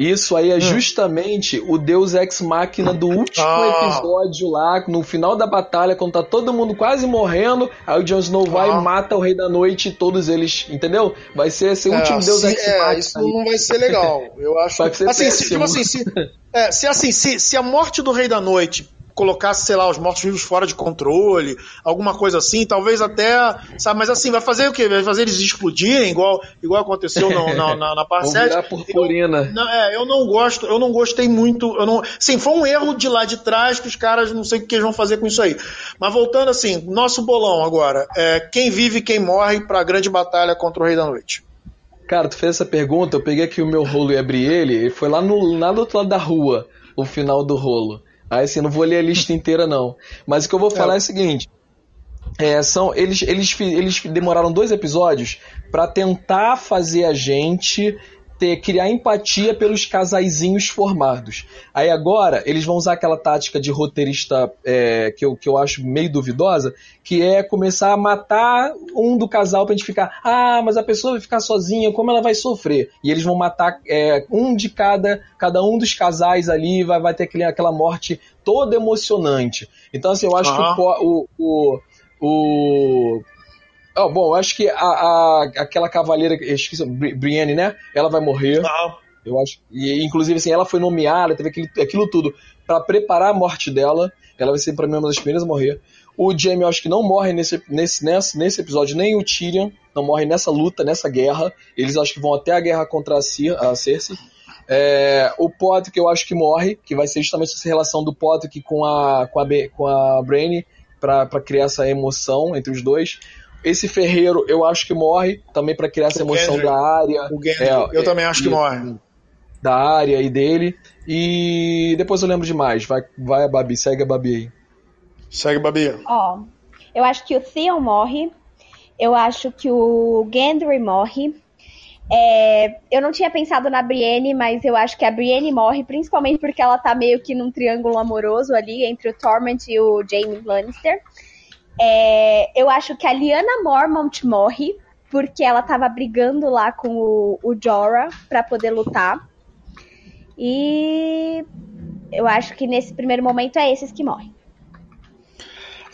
Isso aí é hum. justamente o Deus Ex Machina do último ah. episódio lá, no final da batalha, quando tá todo mundo quase morrendo, aí o Jon Snow vai ah. e mata o Rei da Noite e todos eles, entendeu? Vai ser esse é, último Deus Ex é. Isso não vai ser legal. Eu acho. Vai ser assim, se, tipo assim, se, é, se assim, se, se a morte do Rei da Noite colocasse, sei lá, os mortos-vivos fora de controle, alguma coisa assim, talvez até, sabe, mas assim, vai fazer o quê? Vai fazer eles explodirem, igual, igual aconteceu no, na, na, na parte 7. purpurina. Eu, não, é, eu não gosto, eu não gostei muito, eu não, sim, foi um erro de lá de trás que os caras não sei o que eles vão fazer com isso aí. Mas voltando assim, nosso bolão agora, é, quem vive e quem morre para a grande batalha contra o Rei da Noite? Cara, tu fez essa pergunta, eu peguei aqui o meu rolo e abri ele, e foi lá, no, lá do outro lado da rua, o final do rolo. Aí assim, não vou ler a lista inteira, não. Mas o que eu vou falar é, é o seguinte. É, são, eles, eles, eles demoraram dois episódios para tentar fazer a gente ter criar empatia pelos casaizinhos formados. Aí agora eles vão usar aquela tática de roteirista é, que, eu, que eu acho meio duvidosa, que é começar a matar um do casal pra gente ficar, ah, mas a pessoa vai ficar sozinha, como ela vai sofrer? E eles vão matar é, um de cada, cada um dos casais ali, vai, vai ter aquele, aquela morte toda emocionante. Então, assim, eu acho que o, o, o Oh, bom, acho que a, a, aquela cavaleira, esqueci, Brienne, né? Ela vai morrer. Ah. Eu acho. E, inclusive, assim, ela foi nomeada, teve aquilo, aquilo tudo para preparar a morte dela. Ela vai ser, pra mim, uma das primeiras a morrer. O Jaime, eu acho que não morre nesse, nesse, nesse, nesse episódio, nem o Tyrion não morre nessa luta, nessa guerra. Eles acho que vão até a guerra contra a, Cer a Cersei. É, o Podrick eu acho que morre, que vai ser justamente essa relação do Podrick com a, com a, com a Brainy para criar essa emoção entre os dois. Esse Ferreiro, eu acho que morre também para criar essa emoção Gendry. da área. É, eu é, também acho que morre. Da área e dele. E depois eu lembro demais. Vai, vai a Babi, segue a Babi aí. Segue a Babi. Ó, oh, eu acho que o Theon morre. Eu acho que o Gendry morre. É, eu não tinha pensado na Brienne, mas eu acho que a Brienne morre, principalmente porque ela tá meio que num triângulo amoroso ali entre o Torment e o Jaime Lannister. É, eu acho que a Liana Mormont morre, porque ela tava brigando lá com o, o Jorah para poder lutar. E eu acho que nesse primeiro momento é esses que morrem.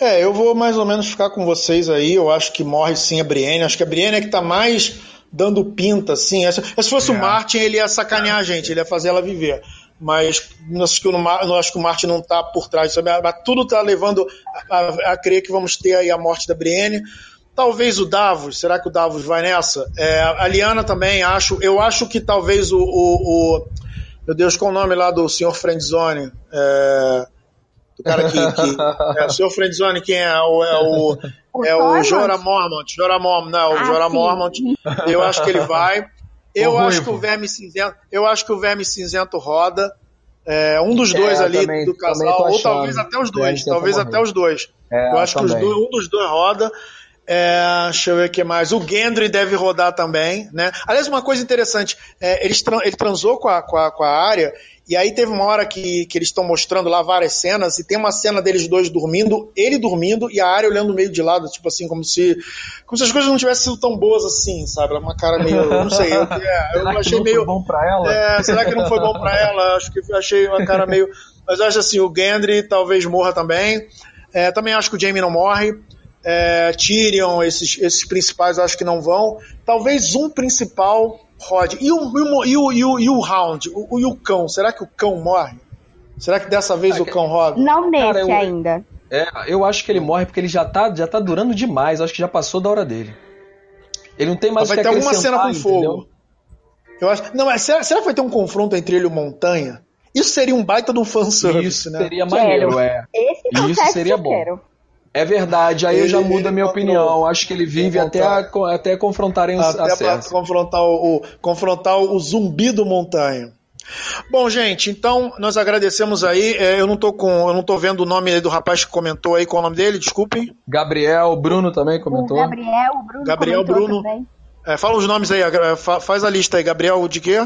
É, eu vou mais ou menos ficar com vocês aí. Eu acho que morre sim a Brienne. Acho que a Brienne é que tá mais dando pinta, assim. Se fosse é. o Martin, ele ia sacanear a gente, ele ia fazer ela viver mas acho que, eu acho que o Martin não está por trás disso. Mas tudo está levando a, a, a, crer que vamos ter aí a morte da Brienne. Talvez o Davos, será que o Davos vai nessa? É, a Liana também, acho. Eu acho que talvez o. o, o meu Deus, qual o nome lá do Sr. Friendzone? É, do cara que. que é, o Sr. Friendzone, quem é? O, é o, é o Jorah Mormont. Jorah Mormont, não, o ah, Jorah Mormont. Eu acho que ele vai. Eu acho que o Verme Cinzento, eu acho que o Verme Cinzento roda. É, um dos é, dois ali também, do casal, ou talvez até os dois. Talvez até os dois. É, eu acho que dois, um dos dois roda. É, deixa eu ver o que mais. O Gendry deve rodar também, né? Aliás, uma coisa interessante, é, ele, ele transou com a, com a, com a área e aí teve uma hora que, que eles estão mostrando lá várias cenas, e tem uma cena deles dois dormindo, ele dormindo e a área olhando meio de lado, tipo assim, como se. Como se as coisas não tivessem sido tão boas assim, sabe? Uma cara meio. Não sei. Eu, é, eu achei meio. bom pra ela? É, será que não foi bom pra ela? Acho que achei uma cara meio. Mas eu acho assim, o Gendry talvez morra também. É, também acho que o Jamie não morre. É, Tyrion, esses, esses principais acho que não vão. Talvez um principal Rod. E o, e o, e o, e o Round? O, e o cão? Será que o cão morre? Será que dessa vez é, o cão roda? Não nesse Cara, eu, ainda. É, eu acho que ele morre porque ele já tá, já tá durando demais. Acho que já passou da hora dele. Ele não tem mais Vai ter alguma cena com fogo. Eu acho. Não, mas será, será que vai ter um confronto entre ele e o Montanha? Isso seria um baita de um fanservice, Isso né? seria maneiro, é. Esse Isso seria bom. Quero. É verdade, aí ele, eu já mudo a minha opinião. Acho que ele vive até, a, até confrontarem os Até para confrontar o, o, confrontar o zumbi do montanha. Bom, gente, então nós agradecemos aí. É, eu não tô com, eu não tô vendo o nome do rapaz que comentou aí, qual é o nome dele? Desculpem. Gabriel, Bruno também comentou. O Gabriel, o Bruno. Gabriel, Bruno. É, fala os nomes aí, faz a lista aí. Gabriel de quê?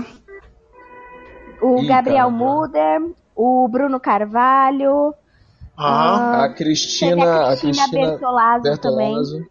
O Ih, Gabriel Muder, o Bruno Carvalho, ah, a Cristina, a Cristina, Bertolazzo, Bertolazzo também.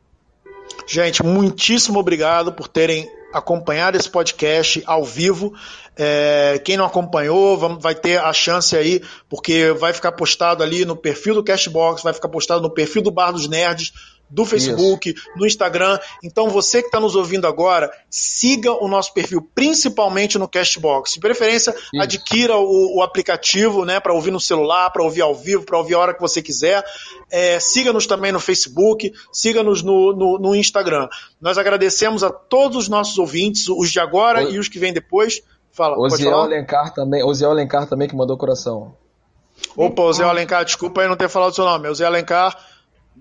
Gente, muitíssimo obrigado por terem acompanhado esse podcast ao vivo. É, quem não acompanhou vai ter a chance aí, porque vai ficar postado ali no perfil do Cashbox, vai ficar postado no perfil do Bar dos Nerds, do Facebook, Isso. no Instagram. Então você que está nos ouvindo agora, siga o nosso perfil, principalmente no Castbox. De preferência, Isso. adquira o, o, aplicativo né, para ouvir no celular, para ouvir ao vivo, para ouvir a hora que você quiser. É, siga-nos também no Facebook, siga-nos no, no, no, Instagram. Nós agradecemos a todos os nossos ouvintes, os de agora o... e os que vêm depois. Fala, Oziel Alencar também, Oziel Alencar também que mandou coração. Opa, Oziel Alencar, desculpa aí não ter falado o seu nome. Oziel Alencar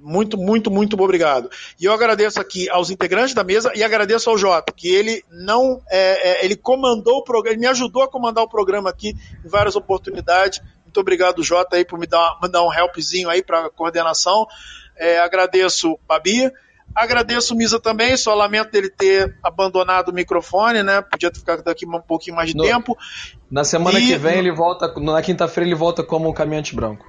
muito, muito, muito obrigado. E eu agradeço aqui aos integrantes da mesa e agradeço ao Jota, que ele não. É, é, ele comandou o programa, ele me ajudou a comandar o programa aqui em várias oportunidades. Muito obrigado, Jota, aí, por me dar, me dar um helpzinho aí para coordenação. É, agradeço, Babi. Agradeço o Misa também, só lamento dele ter abandonado o microfone, né? Podia ter ficado aqui um pouquinho mais de No- tempo. Na semana E- que vem ele volta. Na quinta-feira ele volta como um caminhante branco.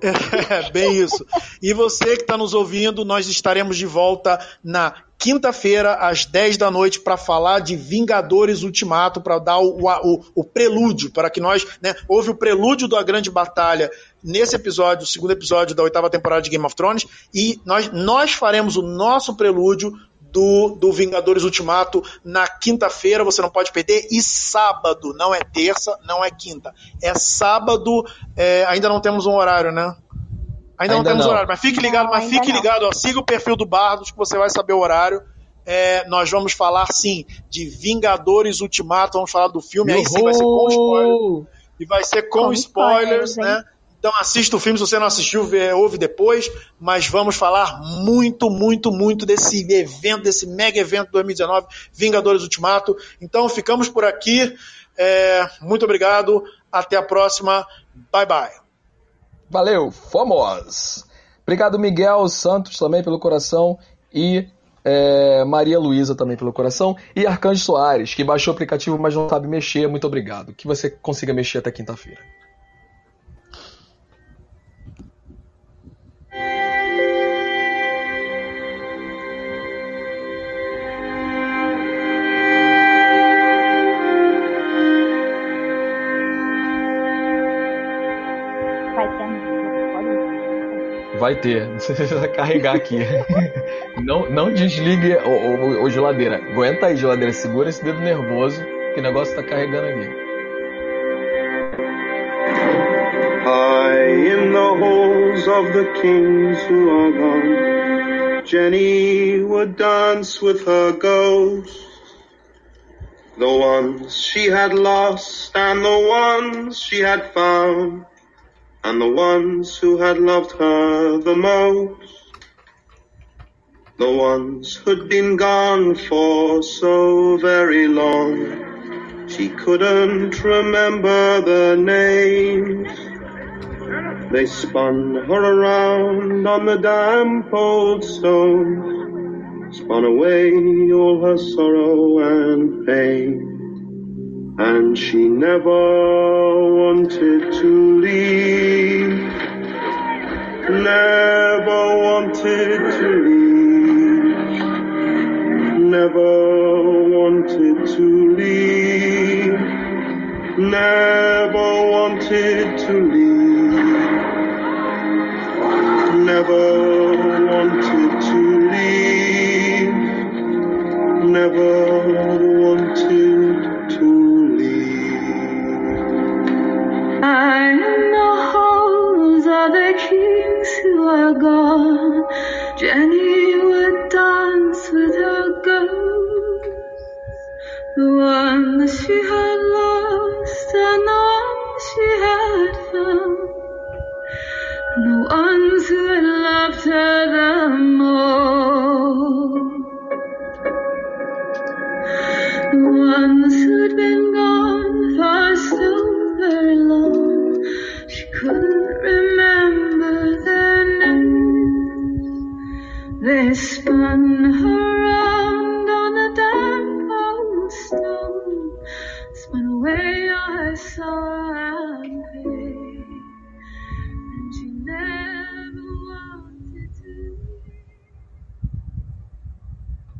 É, bem isso. E você que está nos ouvindo, nós estaremos de volta na quinta-feira, às 10 da noite, para falar de Vingadores Ultimato, para dar o, o, o prelúdio, para que nós. Né, houve o prelúdio da grande batalha nesse episódio, o segundo episódio da oitava temporada de Game of Thrones, e nós, nós faremos o nosso prelúdio. Do, do Vingadores Ultimato na quinta-feira, você não pode perder. E sábado, não é terça, não é quinta. É sábado, é, ainda não temos um horário, né? Ainda, não Ainda temos não. horário, mas fique ligado, Não, mas fique não. ligado, ó, siga o perfil do Bardos que você vai saber o horário. É, nós vamos falar sim de Vingadores Ultimato, vamos falar do filme, aí sim vai ser com spoilers. E vai ser com, Com spoilers, spoilers, hein? né? Então assista o filme, se você não assistiu, vê, ouve depois, mas vamos falar muito, muito, muito desse evento, desse mega evento 2019, Vingadores Ultimato. Então ficamos por aqui. É, muito obrigado. Até a próxima. Bye bye. Valeu, fomos! Obrigado, Miguel Santos, também pelo coração. E é, Maria Luísa também pelo coração. E Arcanjo Soares, que baixou o aplicativo, mas não sabe mexer. Muito obrigado. Que você consiga mexer até quinta-feira. Vai ter. Você vai carregar aqui. Não, não desligue o, o- o geladeira. Aguenta aí, geladeira. Segura esse dedo nervoso, que o negócio tá carregando aqui. In the halls of the kings who are gone, Jenny would dance with her ghosts. The ones she had lost and the ones she had found, and the ones who had loved her the most. The ones who'd been gone for so very long, she couldn't remember their names. They spun her around on the damp old stones, spun away all her sorrow and pain. And she never wanted to leave, never wanted to leave, never wanted to leave, never wanted to leave. Never wanted to leave, never are gone. Jenny would dance with her ghosts, the ones she had lost and the ones she had found, the ones who had loved her the most. The ones fun